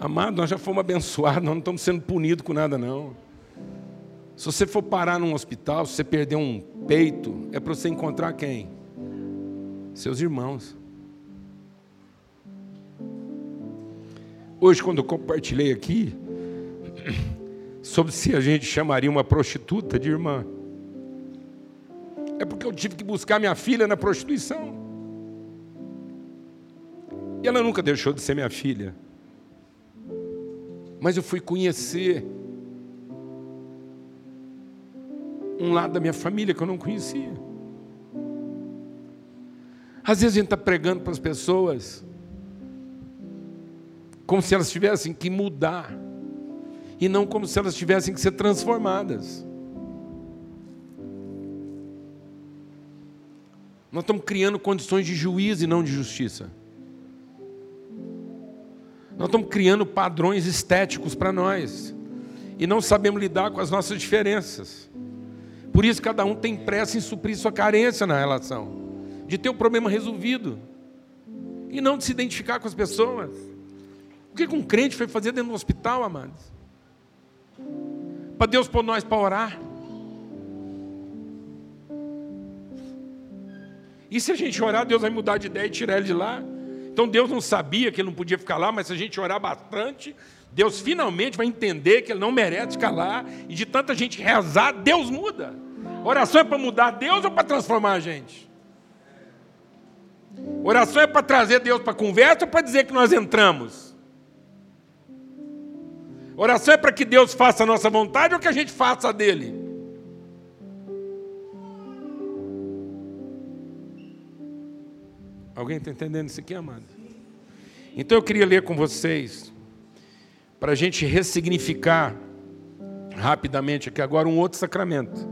Amado, nós já fomos abençoados, nós não estamos sendo punidos com nada, não. Se você for parar num hospital, se você perder um peito, é para você encontrar quem? Seus irmãos. Hoje, quando eu compartilhei aqui, sobre se a gente chamaria uma prostituta de irmã, é porque eu tive que buscar minha filha na prostituição. E ela nunca deixou de ser minha filha. Mas eu fui conhecer um lado da minha família que eu não conhecia. Às vezes a gente está pregando para as pessoas como se elas tivessem que mudar e não como se elas tivessem que ser transformadas. Nós estamos criando condições de juízo e não de justiça. Nós estamos criando padrões estéticos para nós e não sabemos lidar com as nossas diferenças. Por isso, cada um tem pressa em suprir sua carência na relação, de ter o problema resolvido e não de se identificar com as pessoas. Que um crente foi fazer dentro do hospital, amados? Para Deus pôr nós para orar. E se a gente orar, Deus vai mudar de ideia e tirar ele de lá? Então Deus não sabia que ele não podia ficar lá, mas se a gente orar bastante, Deus finalmente vai entender que ele não merece ficar lá, e de tanta gente rezar, Deus muda. Oração é para mudar Deus ou para transformar a gente? Oração é para trazer Deus para a conversa ou para dizer que nós entramos? Oração é para que Deus faça a nossa vontade ou que a gente faça a dele? Alguém está entendendo isso aqui, amado? Então eu queria ler com vocês, para a gente ressignificar rapidamente aqui agora um outro sacramento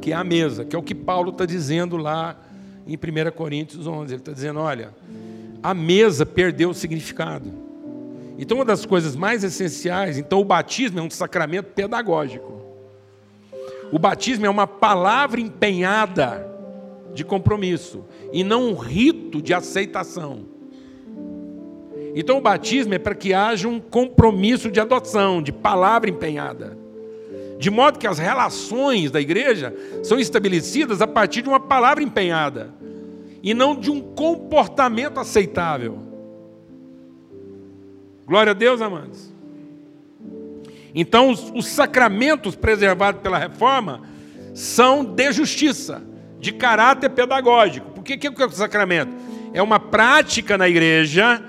que é a mesa, que é o que Paulo está dizendo lá em 1 Coríntios 11. Ele está dizendo: olha, a mesa perdeu o significado. Então, uma das coisas mais essenciais, então, o batismo é um sacramento pedagógico. O batismo é uma palavra empenhada de compromisso e não um rito de aceitação. Então, o batismo é para que haja um compromisso de adoção, de palavra empenhada. De modo que as relações da igreja são estabelecidas a partir de uma palavra empenhada e não de um comportamento aceitável. Glória a Deus, amados. Então, os, os sacramentos preservados pela reforma são de justiça, de caráter pedagógico. Por que, que é o sacramento? É uma prática na igreja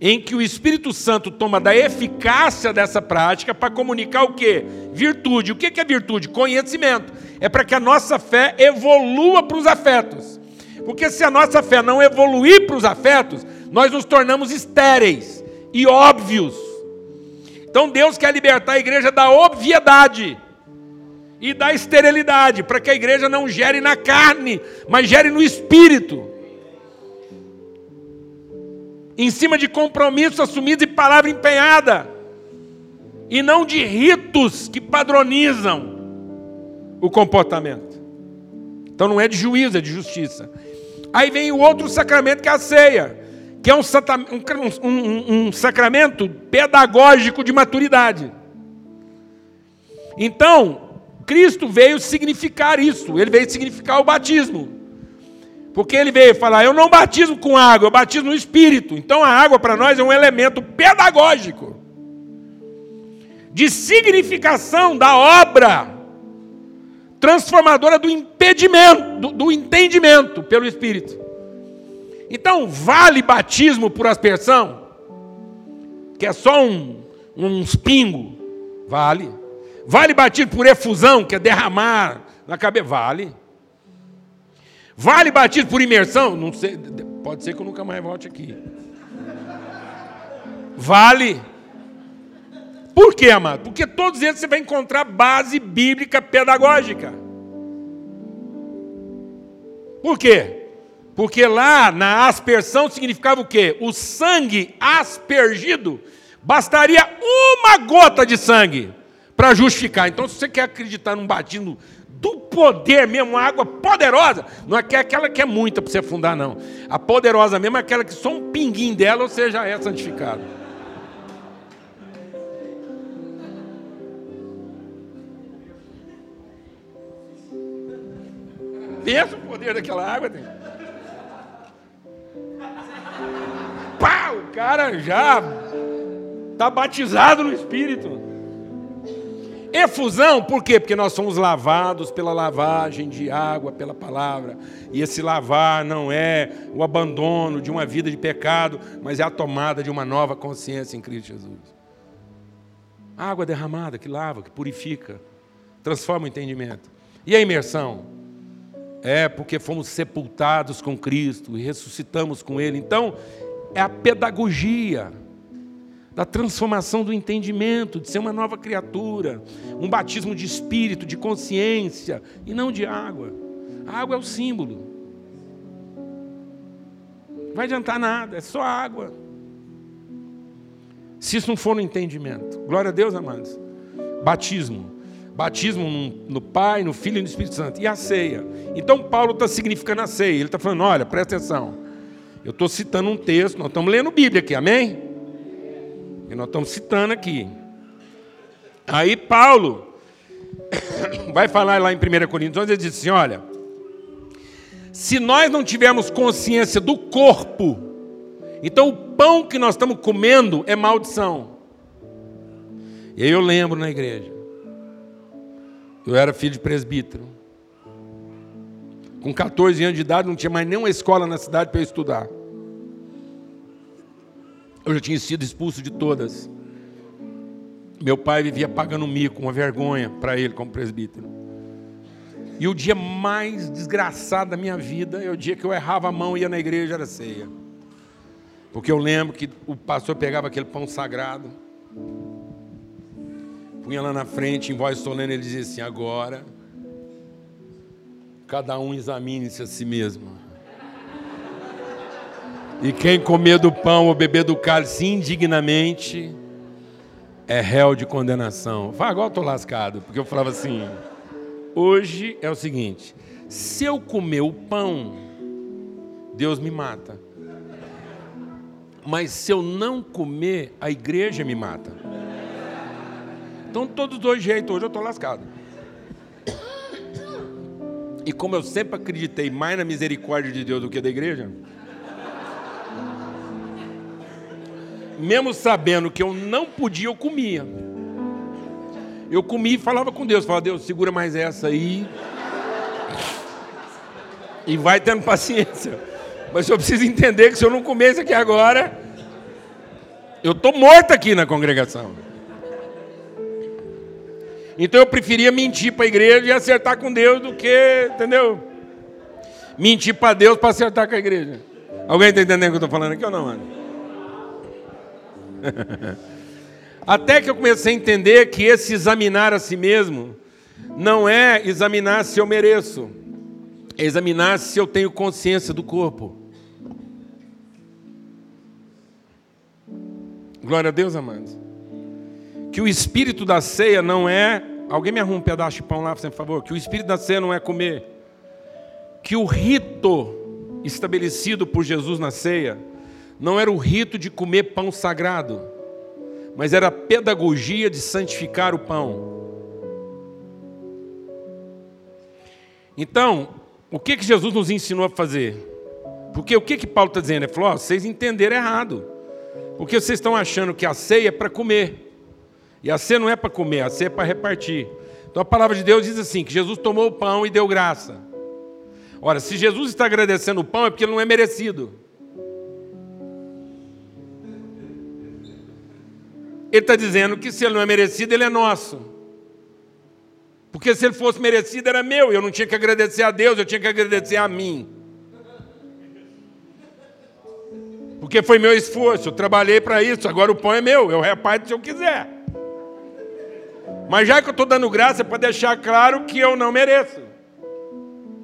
em que o Espírito Santo toma da eficácia dessa prática para comunicar o que? Virtude. O que é virtude? Conhecimento. É para que a nossa fé evolua para os afetos. Porque se a nossa fé não evoluir para os afetos, nós nos tornamos estéreis e óbvios. Então Deus quer libertar a igreja da obviedade e da esterilidade, para que a igreja não gere na carne, mas gere no espírito em cima de compromissos assumidos e palavra empenhada, e não de ritos que padronizam o comportamento. Então não é de juízo, é de justiça. Aí vem o outro sacramento que é a ceia, que é um, um, um, sacramento pedagógico de maturidade. Então, Cristo veio significar isso, ele veio significar o batismo. Porque ele veio falar: Eu não batizo com água, eu batizo no Espírito. Então a água para nós é um elemento pedagógico, de significação da obra transformadora do impedimento, do, do entendimento pelo Espírito. Então, vale batismo por aspersão? que é só um, uns pingos, vale. Vale batido por efusão, que é derramar na cabeça, vale. Vale batido por imersão? Não sei, pode ser que eu nunca mais volte aqui. Vale. Por quê, amado? Porque todos eles você vai encontrar base bíblica pedagógica. Por quê? Porque lá na aspersão significava o quê? O sangue aspergido. Bastaria uma gota de sangue para justificar. Então, se você quer acreditar num batismo do poder mesmo, uma água poderosa, não é aquela que é muita para você afundar, não. A poderosa mesmo é aquela que só um pinguim dela, ou seja, é santificado. Pensa o poder daquela água. Tem. Pá, o cara já está batizado no Espírito. Efusão, por quê? Porque nós somos lavados pela lavagem de água, pela palavra. E esse lavar não é o abandono de uma vida de pecado, mas é a tomada de uma nova consciência em Cristo Jesus. A água derramada que lava, que purifica, transforma o entendimento. E a imersão? É porque fomos sepultados com Cristo e ressuscitamos com Ele. Então, é a pedagogia da transformação do entendimento, de ser uma nova criatura, um batismo de espírito, de consciência e não de água. A água é o símbolo. Não vai adiantar nada, é só água. Se isso não for no entendimento. Glória a Deus, amados. Batismo. Batismo no Pai, no Filho e no Espírito Santo. E a ceia. Então Paulo está significando a ceia. Ele está falando: olha, presta atenção. Eu estou citando um texto, nós estamos lendo Bíblia aqui, amém? E nós estamos citando aqui. Aí Paulo *coughs* vai falar lá em 1 Coríntios, ele diz assim: olha, se nós não tivermos consciência do corpo, então o pão que nós estamos comendo é maldição. E aí eu lembro na igreja, eu era filho de presbítero. Com 14 anos de idade, não tinha mais nenhuma escola na cidade para eu estudar. Eu já tinha sido expulso de todas. Meu pai vivia pagando mico, uma vergonha para ele como presbítero. E o dia mais desgraçado da minha vida é o dia que eu errava a mão e ia na igreja, era ceia. Porque eu lembro que o pastor pegava aquele pão sagrado, punha lá na frente, em voz solene, ele dizia assim: agora, cada um examine-se a si mesmo. E quem comer do pão ou beber do cálice indignamente é réu de condenação. Fala, agora eu estou lascado, porque eu falava assim: hoje é o seguinte, se eu comer o pão, Deus me mata. Mas se eu não comer, a igreja me mata. Então, todos dois jeitos, hoje eu estou lascado. E como eu sempre acreditei mais na misericórdia de Deus do que da igreja, mesmo sabendo que eu não podia, eu comia. Eu comia e falava com Deus, falava, Deus, segura mais essa aí. E vai tendo paciência. Mas eu preciso entender que se eu não comer isso aqui agora, eu estou morto aqui na congregação. Então eu preferia mentir para a igreja e acertar com Deus do que, entendeu? Mentir para Deus para acertar com a igreja. Alguém está entendendo o que eu estou falando aqui ou não, mano? *laughs* Até que eu comecei a entender que esse examinar a si mesmo não é examinar se eu mereço, é examinar se eu tenho consciência do corpo. Glória a Deus, amados. Que o espírito da ceia não é. Alguém me arruma um pedaço de pão lá, por favor. Que o espírito da ceia não é comer. Que o rito estabelecido por Jesus na ceia não era o rito de comer pão sagrado, mas era a pedagogia de santificar o pão. Então, o que, que Jesus nos ensinou a fazer? Porque o que, que Paulo está dizendo? Ele falou: oh, vocês entenderam errado. Porque vocês estão achando que a ceia é para comer. E a ceia não é para comer, a ceia é para repartir. Então a palavra de Deus diz assim: que Jesus tomou o pão e deu graça. Ora, se Jesus está agradecendo o pão, é porque ele não é merecido. Ele está dizendo que se ele não é merecido, ele é nosso. Porque se ele fosse merecido, era meu. Eu não tinha que agradecer a Deus, eu tinha que agradecer a mim. Porque foi meu esforço, eu trabalhei para isso, agora o pão é meu, eu reparto se eu quiser. Mas já que eu estou dando graça, é para deixar claro que eu não mereço.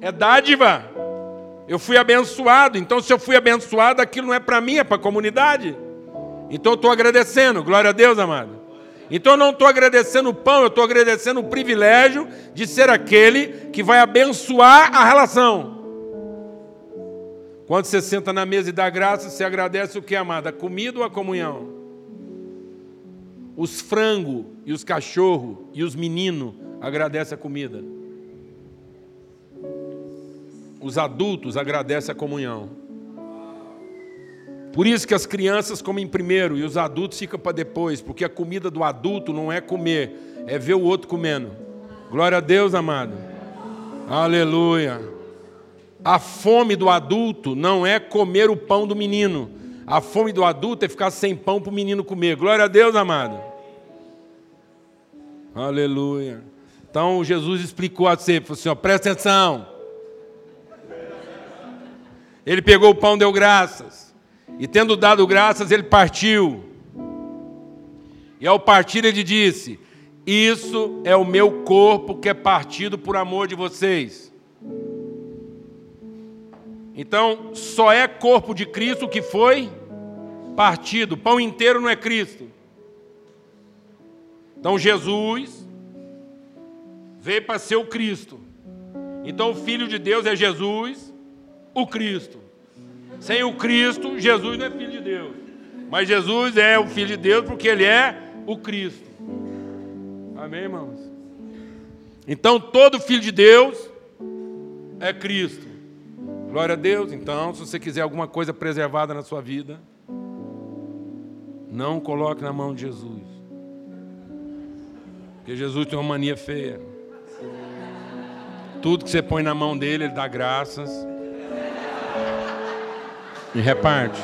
É dádiva. Eu fui abençoado, então se eu fui abençoado, aquilo não é para mim, é para a comunidade. Então eu estou agradecendo, glória a Deus, amado. Então eu não estou agradecendo o pão, eu estou agradecendo o privilégio de ser aquele que vai abençoar a relação. Quando você senta na mesa e dá graça, você agradece o que, amado? A comida ou a comunhão? Os frangos e os cachorros e os meninos agradecem a comida. Os adultos agradecem a comunhão. Por isso que as crianças comem primeiro e os adultos ficam para depois, porque a comida do adulto não é comer, é ver o outro comendo. Glória a Deus, amado. Aleluia. A fome do adulto não é comer o pão do menino. A fome do adulto é ficar sem pão para o menino comer. Glória a Deus, amado. Aleluia. Então Jesus explicou a você, falou assim: ó, presta atenção. Ele pegou o pão, deu graças. E tendo dado graças, ele partiu. E ao partir, ele disse: Isso é o meu corpo que é partido por amor de vocês. Então, só é corpo de Cristo que foi partido. Pão inteiro não é Cristo. Então, Jesus veio para ser o Cristo. Então, o Filho de Deus é Jesus o Cristo. Sem o Cristo, Jesus não é filho de Deus. Mas Jesus é o filho de Deus porque ele é o Cristo. Amém, irmãos? Então, todo filho de Deus é Cristo. Glória a Deus. Então, se você quiser alguma coisa preservada na sua vida, não coloque na mão de Jesus. Porque Jesus tem uma mania feia. Tudo que você põe na mão dele, ele dá graças. E reparte.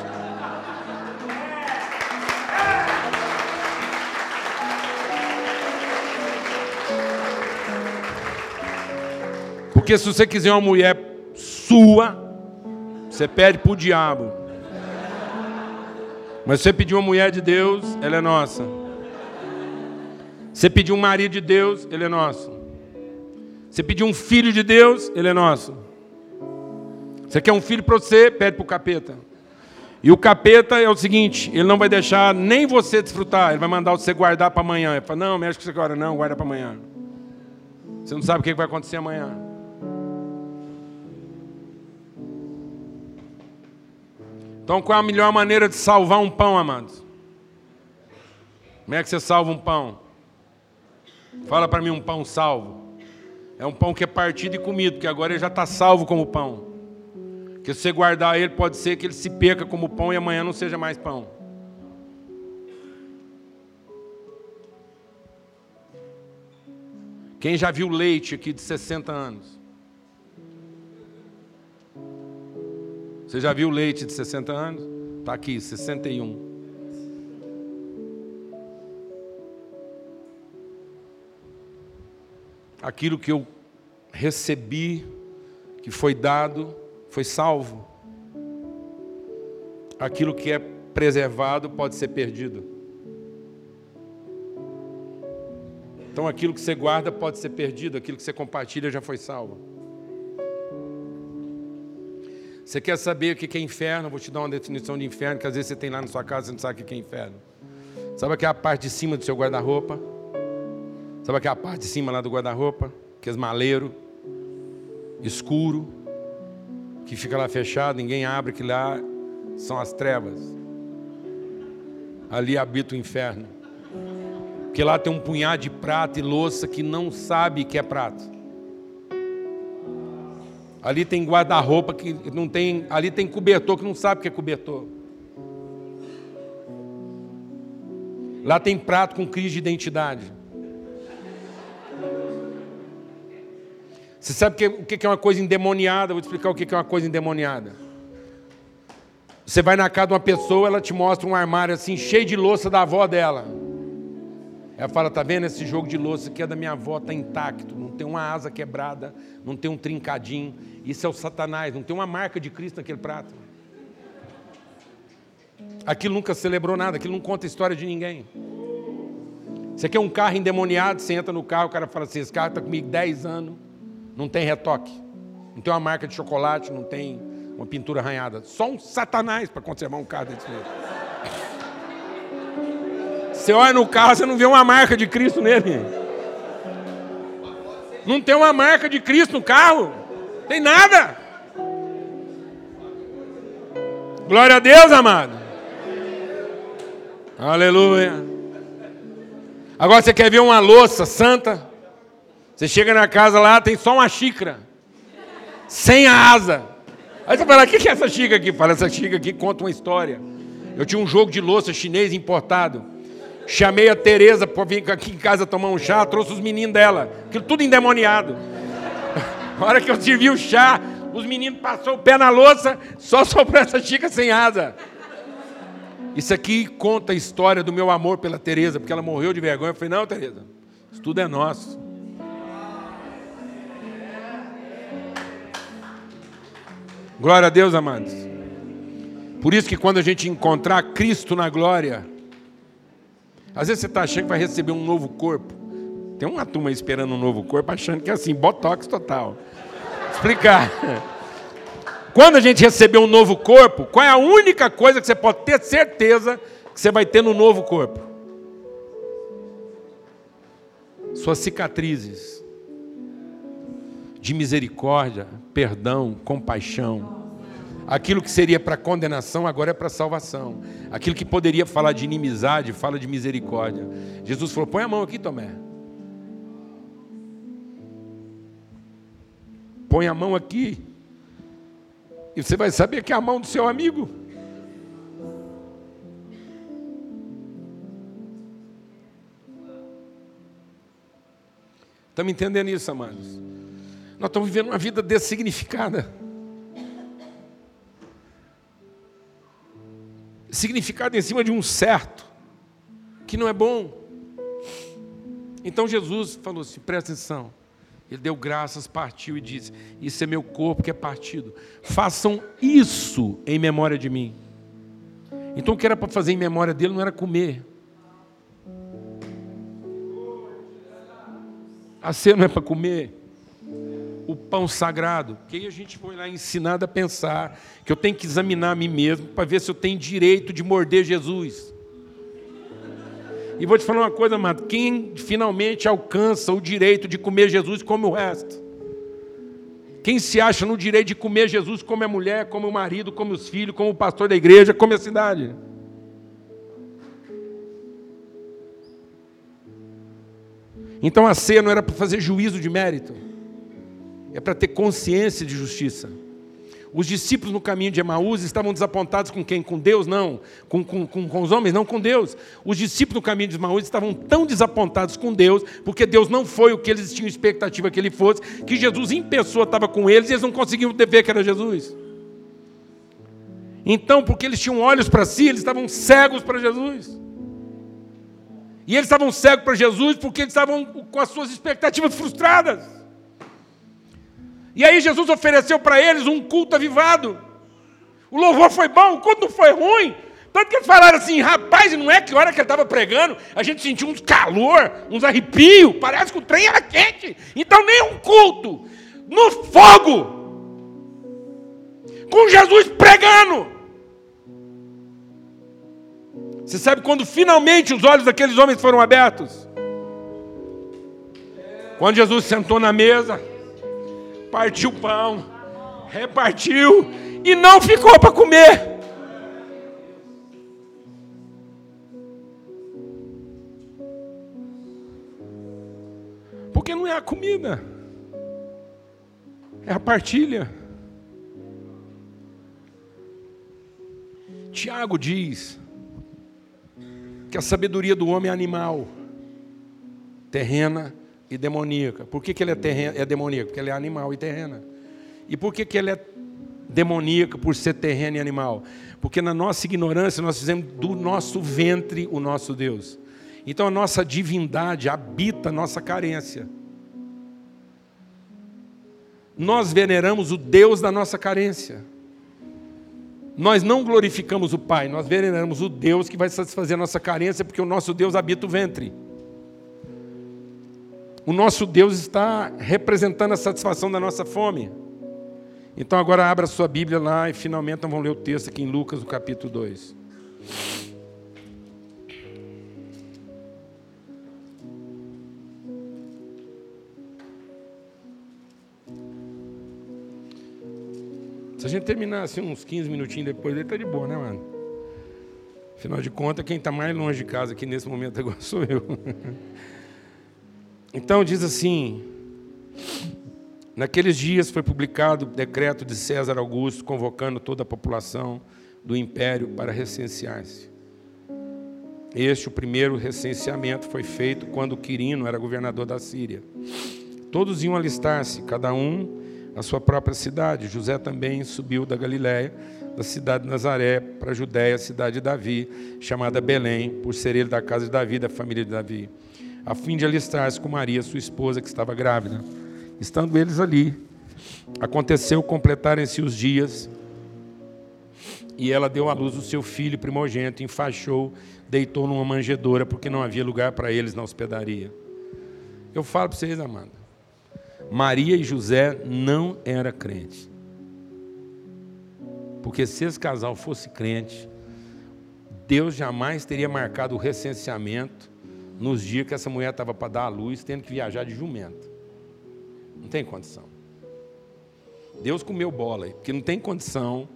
Porque se você quiser uma mulher sua, você pede para o diabo. Mas você pedir uma mulher de Deus, ela é nossa. Você pedir um marido de Deus, ele é nosso. Você pedir um filho de Deus, ele é nosso. Você quer um filho para você? Pede para o capeta. E o capeta é o seguinte: ele não vai deixar nem você desfrutar, ele vai mandar você guardar para amanhã. Ele fala: não, mexe com isso agora, não, guarda para amanhã. Você não sabe o que vai acontecer amanhã. Então, qual é a melhor maneira de salvar um pão, amados? Como é que você salva um pão? Fala para mim um pão salvo. É um pão que é partido e comido, porque agora ele já está salvo como pão. Que se você guardar ele, pode ser que ele se perca como pão e amanhã não seja mais pão. Quem já viu leite aqui de 60 anos? Você já viu leite de 60 anos? Está aqui, 61. Aquilo que eu recebi, que foi dado, foi salvo. Aquilo que é preservado pode ser perdido. Então aquilo que você guarda pode ser perdido, aquilo que você compartilha já foi salvo. Você quer saber o que é inferno? vou te dar uma definição de inferno que às vezes você tem lá na sua casa e não sabe o que é inferno. Sabe aquela parte de cima do seu guarda-roupa? Sabe aquela parte de cima lá do guarda-roupa? Aqueles maleiros, escuro, que fica lá fechado, ninguém abre, que lá são as trevas. Ali habita o inferno. Porque lá tem um punhado de prata e louça que não sabe que é prata. Ali tem guarda-roupa que não tem. Ali tem cobertor que não sabe que é cobertor. Lá tem prato com crise de identidade. Você sabe o que é uma coisa endemoniada? Vou te explicar o que é uma coisa endemoniada. Você vai na casa de uma pessoa, ela te mostra um armário assim, cheio de louça da avó dela. Ela fala: tá vendo esse jogo de louça que é da minha avó, tá intacto, não tem uma asa quebrada, não tem um trincadinho. Isso é o Satanás, não tem uma marca de Cristo naquele prato. Aquilo nunca celebrou nada, aquilo não conta a história de ninguém. Você quer um carro endemoniado, você entra no carro, o cara fala assim: esse carro está comigo 10 anos, não tem retoque, não tem uma marca de chocolate, não tem uma pintura arranhada. Só um Satanás para conservar um carro desse jeito. Você olha no carro, você não vê uma marca de Cristo nele. Não tem uma marca de Cristo no carro. Tem nada. Glória a Deus, amado. Aleluia. Agora você quer ver uma louça santa? Você chega na casa lá, tem só uma xícara. Sem a asa. Aí você fala, o que é essa xícara aqui? Fala, essa xícara aqui conta uma história. Eu tinha um jogo de louça chinês importado. Chamei a Tereza para vir aqui em casa tomar um chá, trouxe os meninos dela, aquilo tudo endemoniado. *laughs* A hora que eu servi o chá, os meninos passou o pé na louça, só soprou essa xícara sem asa. Isso aqui conta a história do meu amor pela Tereza, porque ela morreu de vergonha. Eu falei, não, Tereza, isso tudo é nosso. Glória a Deus, amados. Por isso que quando a gente encontrar Cristo na glória, às vezes você está achando que vai receber um novo corpo. Tem uma turma esperando um novo corpo, achando que é assim, botox total. Explicar. Quando a gente receber um novo corpo, qual é a única coisa que você pode ter certeza que você vai ter no novo corpo? Suas cicatrizes de misericórdia, perdão, compaixão. Aquilo que seria para condenação, agora é para salvação. Aquilo que poderia falar de inimizade, fala de misericórdia. Jesus falou: põe a mão aqui, Tomé. Põe a mão aqui. E você vai saber que é a mão do seu amigo. Estamos entendendo isso, amados? Nós estamos vivendo uma vida dessignificada. Significado em cima de um certo, que não é bom. Então Jesus falou assim: presta atenção. Ele deu graças, partiu e disse: Isso é meu corpo que é partido. Façam isso em memória de mim. Então o que era para fazer em memória dele não era comer. A ceia não é para comer pão sagrado, que aí a gente foi lá ensinado a pensar que eu tenho que examinar a mim mesmo para ver se eu tenho direito de morder Jesus. E vou te falar uma coisa, amado: quem finalmente alcança o direito de comer Jesus, come o resto. Quem se acha no direito de comer Jesus, come a mulher, come o marido, come os filhos, como o pastor da igreja, come a cidade. Então a ceia não era para fazer juízo de mérito é para ter consciência de justiça. Os discípulos no caminho de Emaús estavam desapontados com quem? Com Deus? Não. Com, com, com, com, os homens? Não, com Deus. Os discípulos no caminho de Emaús estavam tão desapontados com Deus, porque Deus não foi o que eles tinham expectativa que ele fosse, que Jesus em pessoa estava com eles e eles não conseguiam ver que era Jesus. Então, porque eles tinham olhos para si, eles estavam cegos para Jesus. E eles estavam cegos para Jesus porque eles estavam com as suas expectativas frustradas. E aí Jesus ofereceu para eles um culto avivado. O louvor foi bom, o culto não foi ruim. Tanto que eles falaram assim, rapaz, não é que hora que ele estava pregando, a gente sentiu uns calor, uns arrepios, parece que o trem era quente. Então nem um culto, no fogo, com Jesus pregando. Você sabe quando finalmente os olhos daqueles homens foram abertos? Quando Jesus sentou na mesa, partiu o pão, repartiu e não ficou para comer. Porque não é a comida, é a partilha. Tiago diz que a sabedoria do homem é animal, terrena e demoníaca. Por que, que ele é, terrena, é demoníaca? Porque ele é animal e terrena. E por que, que ele é demoníaca por ser terreno e animal? Porque na nossa ignorância nós fizemos do nosso ventre o nosso Deus. Então a nossa divindade habita a nossa carência. Nós veneramos o Deus da nossa carência. Nós não glorificamos o Pai, nós veneramos o Deus que vai satisfazer a nossa carência, porque o nosso Deus habita o ventre. O nosso Deus está representando a satisfação da nossa fome. Então agora abra sua Bíblia lá e finalmente vamos ler o texto aqui em Lucas, no capítulo 2. Se a gente terminar assim uns 15 minutinhos depois, ele tá de boa, né, mano? Afinal de contas, quem está mais longe de casa aqui nesse momento agora *laughs* sou eu. Então diz assim: Naqueles dias foi publicado o decreto de César Augusto convocando toda a população do império para recensear-se. Este, o primeiro recenseamento, foi feito quando Quirino era governador da Síria. Todos iam alistar-se, cada um a sua própria cidade. José também subiu da Galiléia, da cidade de Nazaré, para a Judéia, cidade de Davi, chamada Belém, por ser ele da casa de Davi, da família de Davi, a fim de alistar-se com Maria, sua esposa, que estava grávida. Estando eles ali, aconteceu completarem-se os dias, e ela deu à luz o seu filho primogênito, enfaixou, deitou numa manjedoura, porque não havia lugar para eles na hospedaria. Eu falo para vocês, Amanda, Maria e José não era crente. Porque se esse casal fosse crente, Deus jamais teria marcado o recenseamento nos dias que essa mulher estava para dar a luz, tendo que viajar de jumento. Não tem condição. Deus comeu bola, porque não tem condição.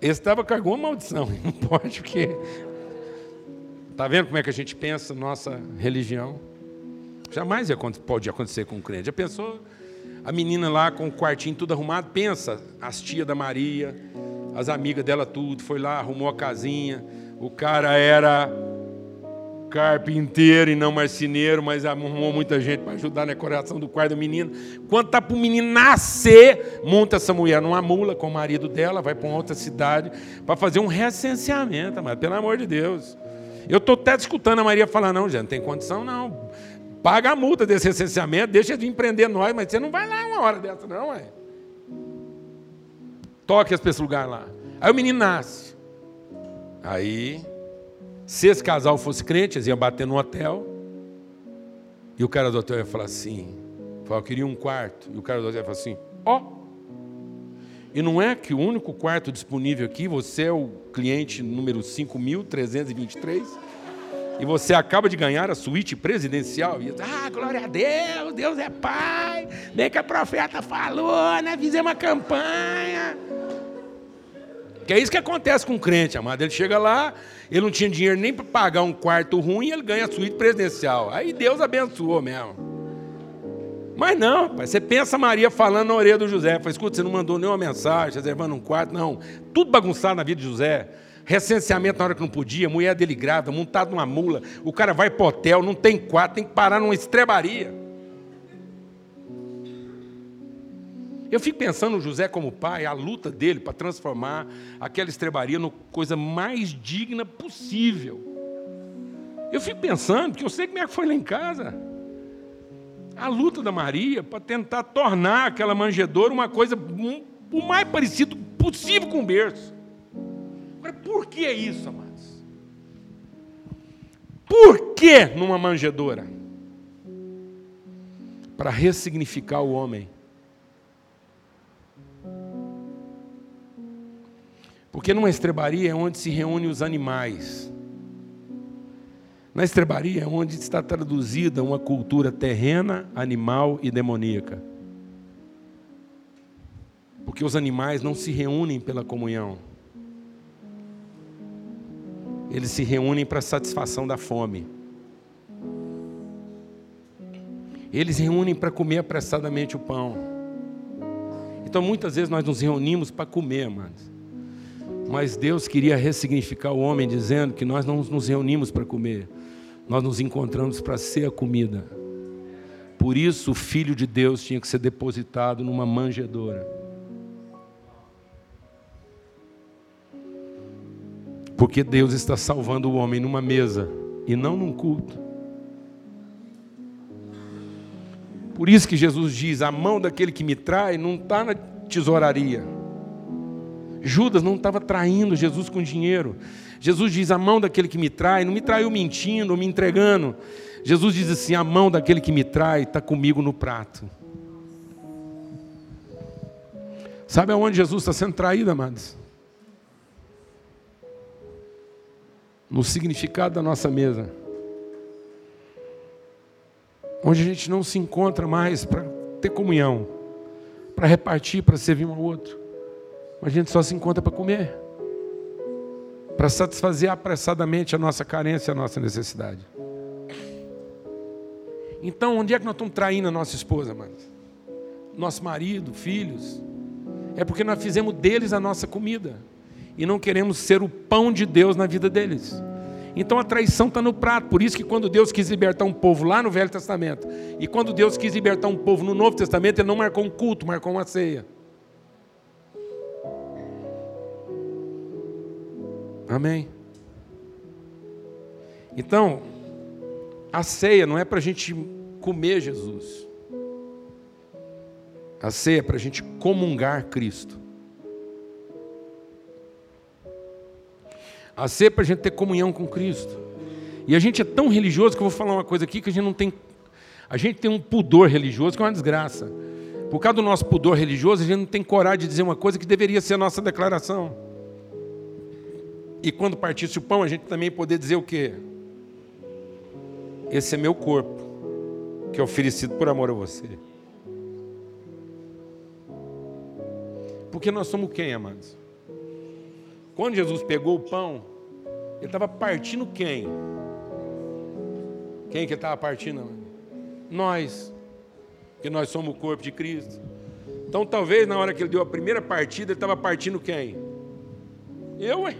Esse estava carregou uma maldição, *laughs* não pode, porque Está vendo como é que a gente pensa nossa religião? Jamais pode acontecer com um crente. Já pensou a menina lá com o quartinho tudo arrumado? Pensa, as tias da Maria, as amigas dela tudo, foi lá, arrumou a casinha. O cara era carpinteiro e não marceneiro, mas arrumou muita gente para ajudar na decoração do quarto do menino. Quando está para o menino nascer, monta essa mulher numa mula com o marido dela, vai para outra cidade para fazer um recenseamento, mas pelo amor de Deus. Eu estou até escutando a Maria falar, não, já não tem condição, não. Paga a multa desse licenciamento, deixa de empreender nós, mas você não vai lá uma hora dessa, não, é. Toque esse lugar lá. Aí o menino nasce. Aí, se esse casal fosse crente, eles iam bater no hotel. E o cara do hotel ia falar assim: eu queria um quarto. E o cara do hotel ia falar assim: ó. Oh, e não é que o único quarto disponível aqui, você é o cliente número 5.323, e você acaba de ganhar a suíte presidencial. E ah, glória a Deus, Deus é Pai, bem que a profeta falou, né? Fizemos uma campanha. Que é isso que acontece com o crente, amado. Ele chega lá, ele não tinha dinheiro nem para pagar um quarto ruim, ele ganha a suíte presidencial. Aí Deus abençoou mesmo. Mas não, pai, você pensa Maria falando na orelha do José. Fala, escuta, você não mandou nenhuma mensagem, reservando um quarto, não. Tudo bagunçado na vida de José. Recenseamento na hora que não podia, mulher dele grávida, montado numa mula, o cara vai para hotel, não tem quarto, tem que parar numa estrebaria. Eu fico pensando no José como pai, a luta dele para transformar aquela estrebaria na coisa mais digna possível. Eu fico pensando, porque eu sei como é que foi lá em casa a luta da Maria para tentar tornar aquela manjedoura uma coisa o mais parecido possível com o berço. Agora, por que isso, amados? Por que numa manjedoura? Para ressignificar o homem. Porque numa estrebaria é onde se reúnem os animais. Na estrebaria é onde está traduzida uma cultura terrena, animal e demoníaca. Porque os animais não se reúnem pela comunhão. Eles se reúnem para satisfação da fome. Eles reúnem para comer apressadamente o pão. Então muitas vezes nós nos reunimos para comer, amados. Mas Deus queria ressignificar o homem dizendo que nós não nos reunimos para comer nós nos encontramos para ser a comida. Por isso, o Filho de Deus tinha que ser depositado numa manjedoura. Porque Deus está salvando o homem numa mesa e não num culto. Por isso que Jesus diz: a mão daquele que me trai não está na tesouraria. Judas não estava traindo Jesus com dinheiro. Jesus diz: a mão daquele que me trai, não me traiu mentindo ou me entregando. Jesus diz assim: a mão daquele que me trai está comigo no prato. Sabe aonde Jesus está sendo traído, amados? No significado da nossa mesa. Onde a gente não se encontra mais para ter comunhão, para repartir, para servir um ao outro. A gente só se encontra para comer, para satisfazer apressadamente a nossa carência, a nossa necessidade. Então, onde é que nós estamos traindo a nossa esposa, amados? Nosso marido, filhos. É porque nós fizemos deles a nossa comida e não queremos ser o pão de Deus na vida deles. Então a traição está no prato. Por isso que quando Deus quis libertar um povo lá no Velho Testamento, e quando Deus quis libertar um povo no Novo Testamento, Ele não marcou um culto, marcou uma ceia. Amém. Então, a ceia não é para a gente comer Jesus. A ceia é para a gente comungar Cristo. A é para a gente ter comunhão com Cristo. E a gente é tão religioso que eu vou falar uma coisa aqui que a gente não tem. A gente tem um pudor religioso que é uma desgraça. Por causa do nosso pudor religioso, a gente não tem coragem de dizer uma coisa que deveria ser a nossa declaração. E quando partisse o pão, a gente também poder dizer o quê? Esse é meu corpo, que é oferecido por amor a você. Porque nós somos quem, amados? Quando Jesus pegou o pão, ele estava partindo quem? Quem que estava partindo? Nós. Que nós somos o corpo de Cristo. Então talvez na hora que ele deu a primeira partida, ele estava partindo quem? Eu, ué?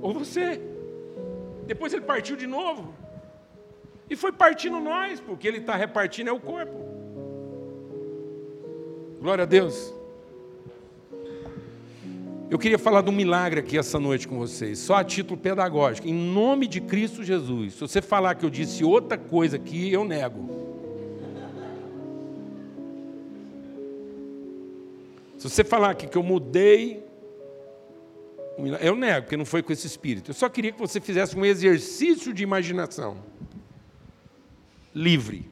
Ou você? Depois ele partiu de novo. E foi partindo nós, porque ele está repartindo é o corpo. Glória a Deus. Eu queria falar de um milagre aqui essa noite com vocês, só a título pedagógico, em nome de Cristo Jesus. Se você falar que eu disse outra coisa aqui, eu nego. Se você falar aqui que eu mudei, eu nego, porque não foi com esse espírito. Eu só queria que você fizesse um exercício de imaginação livre.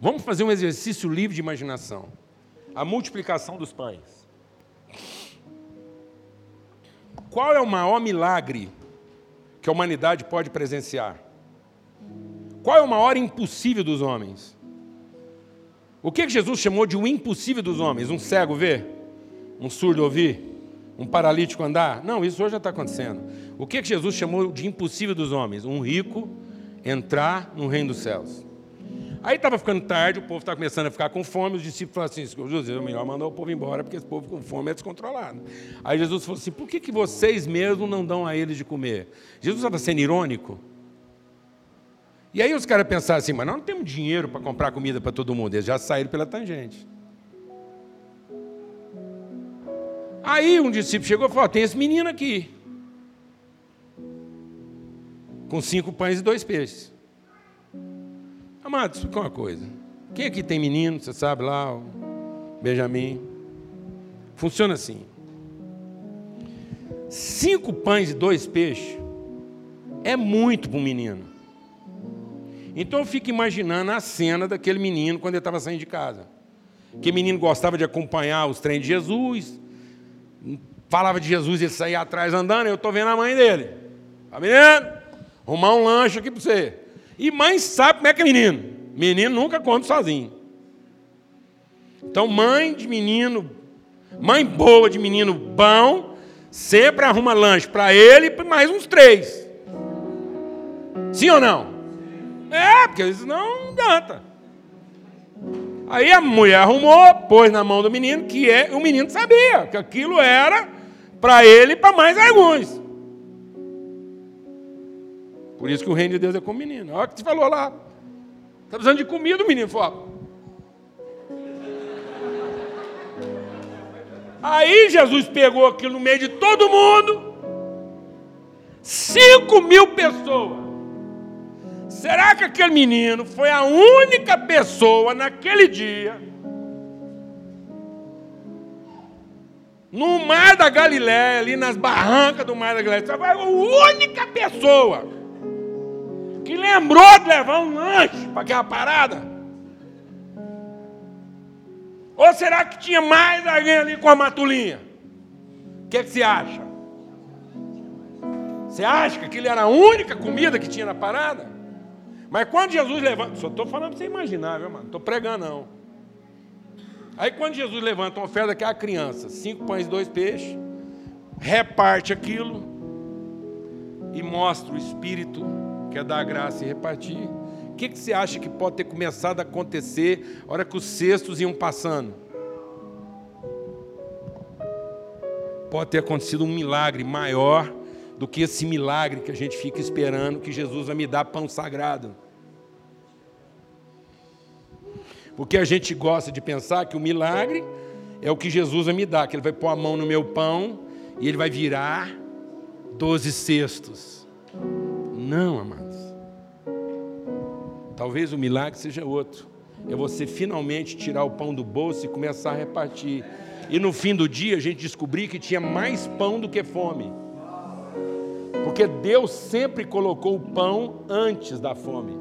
Vamos fazer um exercício livre de imaginação. A multiplicação dos pães. Qual é o maior milagre que a humanidade pode presenciar? Qual é o maior impossível dos homens? O que Jesus chamou de o impossível dos homens? Um cego ver? Um surdo ouvir? Um paralítico andar? Não, isso hoje já está acontecendo. O que Jesus chamou de impossível dos homens? Um rico entrar no reino dos céus. Aí estava ficando tarde, o povo estava começando a ficar com fome, os discípulos falaram assim, Jesus, é melhor mandar o povo embora, porque esse povo com fome é descontrolado. Aí Jesus falou assim, por que, que vocês mesmos não dão a eles de comer? Jesus estava sendo irônico. E aí os caras pensaram assim, mas nós não temos dinheiro para comprar comida para todo mundo. Eles já saíram pela tangente. Aí um discípulo chegou e falou, tem esse menino aqui com cinco pães e dois peixes. Amado, explica uma coisa. Quem aqui tem menino, você sabe lá, o Benjamin? Funciona assim. Cinco pães e dois peixes é muito para um menino. Então eu fico imaginando a cena daquele menino quando ele estava saindo de casa. Que menino gostava de acompanhar os trens de Jesus, falava de Jesus, ele saía atrás andando, eu estou vendo a mãe dele. Tá menino? Arrumar um lanche aqui para você. E mãe sabe como é que é menino. Menino nunca come sozinho. Então, mãe de menino, mãe boa de menino bom, sempre arruma lanche para ele e mais uns três. Sim ou não? É, porque senão não adianta. Aí a mulher arrumou, pôs na mão do menino, que é, o menino sabia que aquilo era para ele e para mais alguns. Por isso que o reino de Deus é com o menino. Olha o que você falou lá. Está precisando de comida, o menino falou. Aí Jesus pegou aquilo no meio de todo mundo. Cinco mil pessoas. Será que aquele menino foi a única pessoa naquele dia, no mar da Galiléia, ali nas barrancas do mar da Galiléia, foi a única pessoa que lembrou de levar um lanche para aquela parada? Ou será que tinha mais alguém ali com a matulinha? O que, é que você acha? Você acha que aquilo era a única comida que tinha na parada? Mas quando Jesus levanta, só estou falando para você imaginar, viu, mano? Estou pregando, não. Aí quando Jesus levanta uma oferta que é criança, cinco pães e dois peixes, reparte aquilo e mostra o Espírito que é dar graça e repartir que, que você acha que pode ter começado a acontecer na hora que os cestos iam passando? Pode ter acontecido um milagre maior do que esse milagre que a gente fica esperando que Jesus vai me dar pão sagrado. Porque a gente gosta de pensar que o milagre é o que Jesus vai me dar, que ele vai pôr a mão no meu pão e ele vai virar doze cestos. Não, amado. Talvez o milagre seja outro. É você finalmente tirar o pão do bolso e começar a repartir. E no fim do dia a gente descobrir que tinha mais pão do que fome. Porque Deus sempre colocou o pão antes da fome.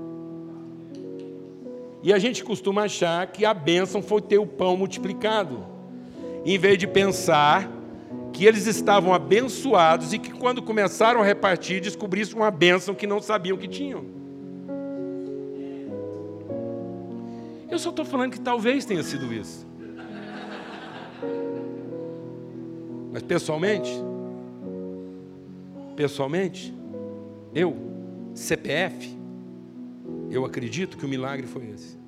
E a gente costuma achar que a bênção foi ter o pão multiplicado, em vez de pensar que eles estavam abençoados e que quando começaram a repartir, descobrissem uma bênção que não sabiam que tinham. Eu só estou falando que talvez tenha sido isso. Mas pessoalmente, pessoalmente, eu, CPF, eu acredito que o milagre foi esse.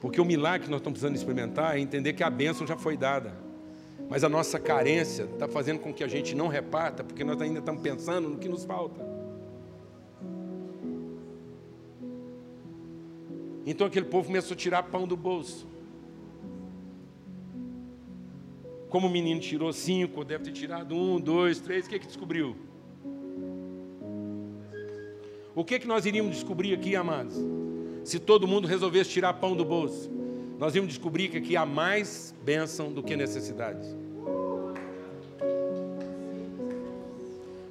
Porque o milagre que nós estamos precisando experimentar é entender que a bênção já foi dada. Mas a nossa carência está fazendo com que a gente não reparta, porque nós ainda estamos pensando no que nos falta. Então aquele povo começou a tirar pão do bolso. Como o menino tirou cinco, deve ter tirado um, dois, três, o que, que descobriu? O que, que nós iríamos descobrir aqui, amados? Se todo mundo resolvesse tirar pão do bolso, nós íamos descobrir que aqui há mais bênção do que necessidade.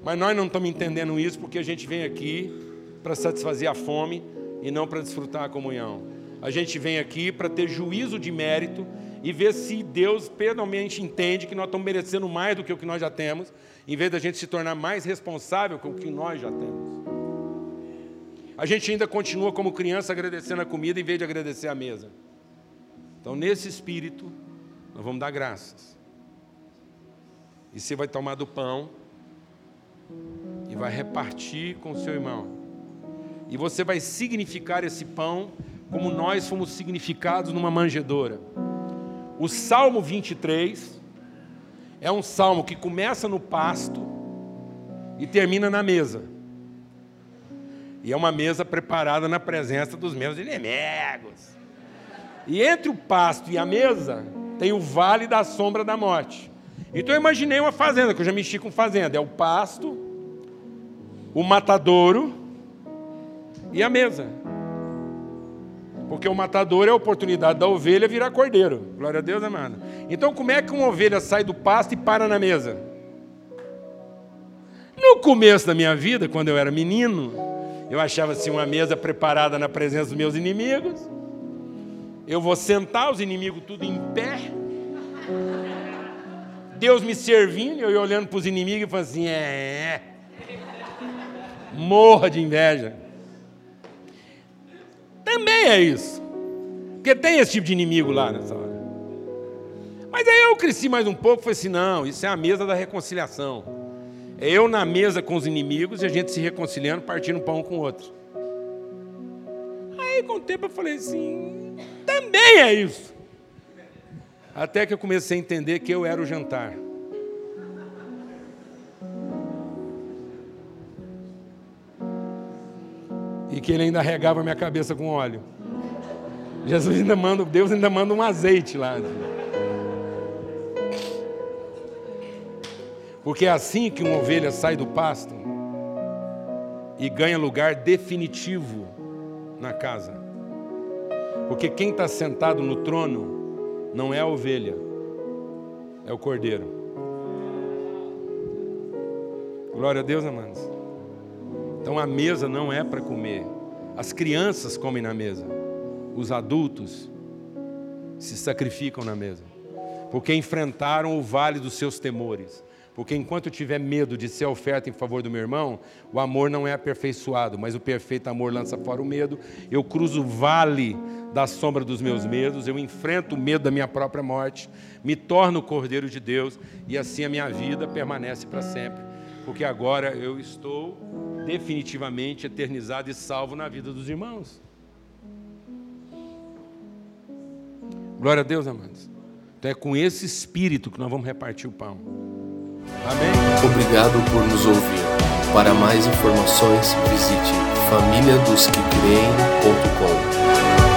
Mas nós não estamos entendendo isso porque a gente vem aqui para satisfazer a fome e não para desfrutar a comunhão. A gente vem aqui para ter juízo de mérito e ver se Deus plenamente entende que nós estamos merecendo mais do que o que nós já temos, em vez da gente se tornar mais responsável com o que nós já temos. A gente ainda continua como criança agradecendo a comida em vez de agradecer a mesa. Então, nesse espírito, nós vamos dar graças. E você vai tomar do pão e vai repartir com o seu irmão. E você vai significar esse pão como nós fomos significados numa manjedoura. O Salmo 23 é um salmo que começa no pasto e termina na mesa. E é uma mesa preparada na presença dos meus inimigos. E entre o pasto e a mesa tem o vale da sombra da morte. Então eu imaginei uma fazenda, que eu já mexi com fazenda. É o pasto, o matadouro e a mesa. Porque o matador é a oportunidade da ovelha virar cordeiro. Glória a Deus, amado. Então, como é que uma ovelha sai do pasto e para na mesa? No começo da minha vida, quando eu era menino, eu achava assim uma mesa preparada na presença dos meus inimigos. Eu vou sentar os inimigos tudo em pé. Deus me servindo, eu olhando para os inimigos e falando assim: é, é. Morra de inveja. Também é isso. Porque tem esse tipo de inimigo lá nessa hora. Mas aí eu cresci mais um pouco e falei assim: não, isso é a mesa da reconciliação. É eu na mesa com os inimigos e a gente se reconciliando, partindo pão com o outro. Aí com o tempo eu falei assim: também é isso. Até que eu comecei a entender que eu era o jantar. E que ele ainda regava minha cabeça com óleo. Jesus ainda manda, Deus ainda manda um azeite lá. Porque é assim que uma ovelha sai do pasto e ganha lugar definitivo na casa. Porque quem está sentado no trono não é a ovelha, é o cordeiro. Glória a Deus, amados. Então a mesa não é para comer. As crianças comem na mesa. Os adultos se sacrificam na mesa. Porque enfrentaram o vale dos seus temores. Porque enquanto eu tiver medo de ser oferta em favor do meu irmão, o amor não é aperfeiçoado, mas o perfeito amor lança fora o medo. Eu cruzo o vale da sombra dos meus medos, eu enfrento o medo da minha própria morte, me torno o cordeiro de Deus e assim a minha vida permanece para sempre. Porque agora eu estou definitivamente eternizado e salvo na vida dos irmãos. Glória a Deus, amados. Então é com esse espírito que nós vamos repartir o pão. Amém. Obrigado por nos ouvir. Para mais informações, visite famíliadosquecreem.com.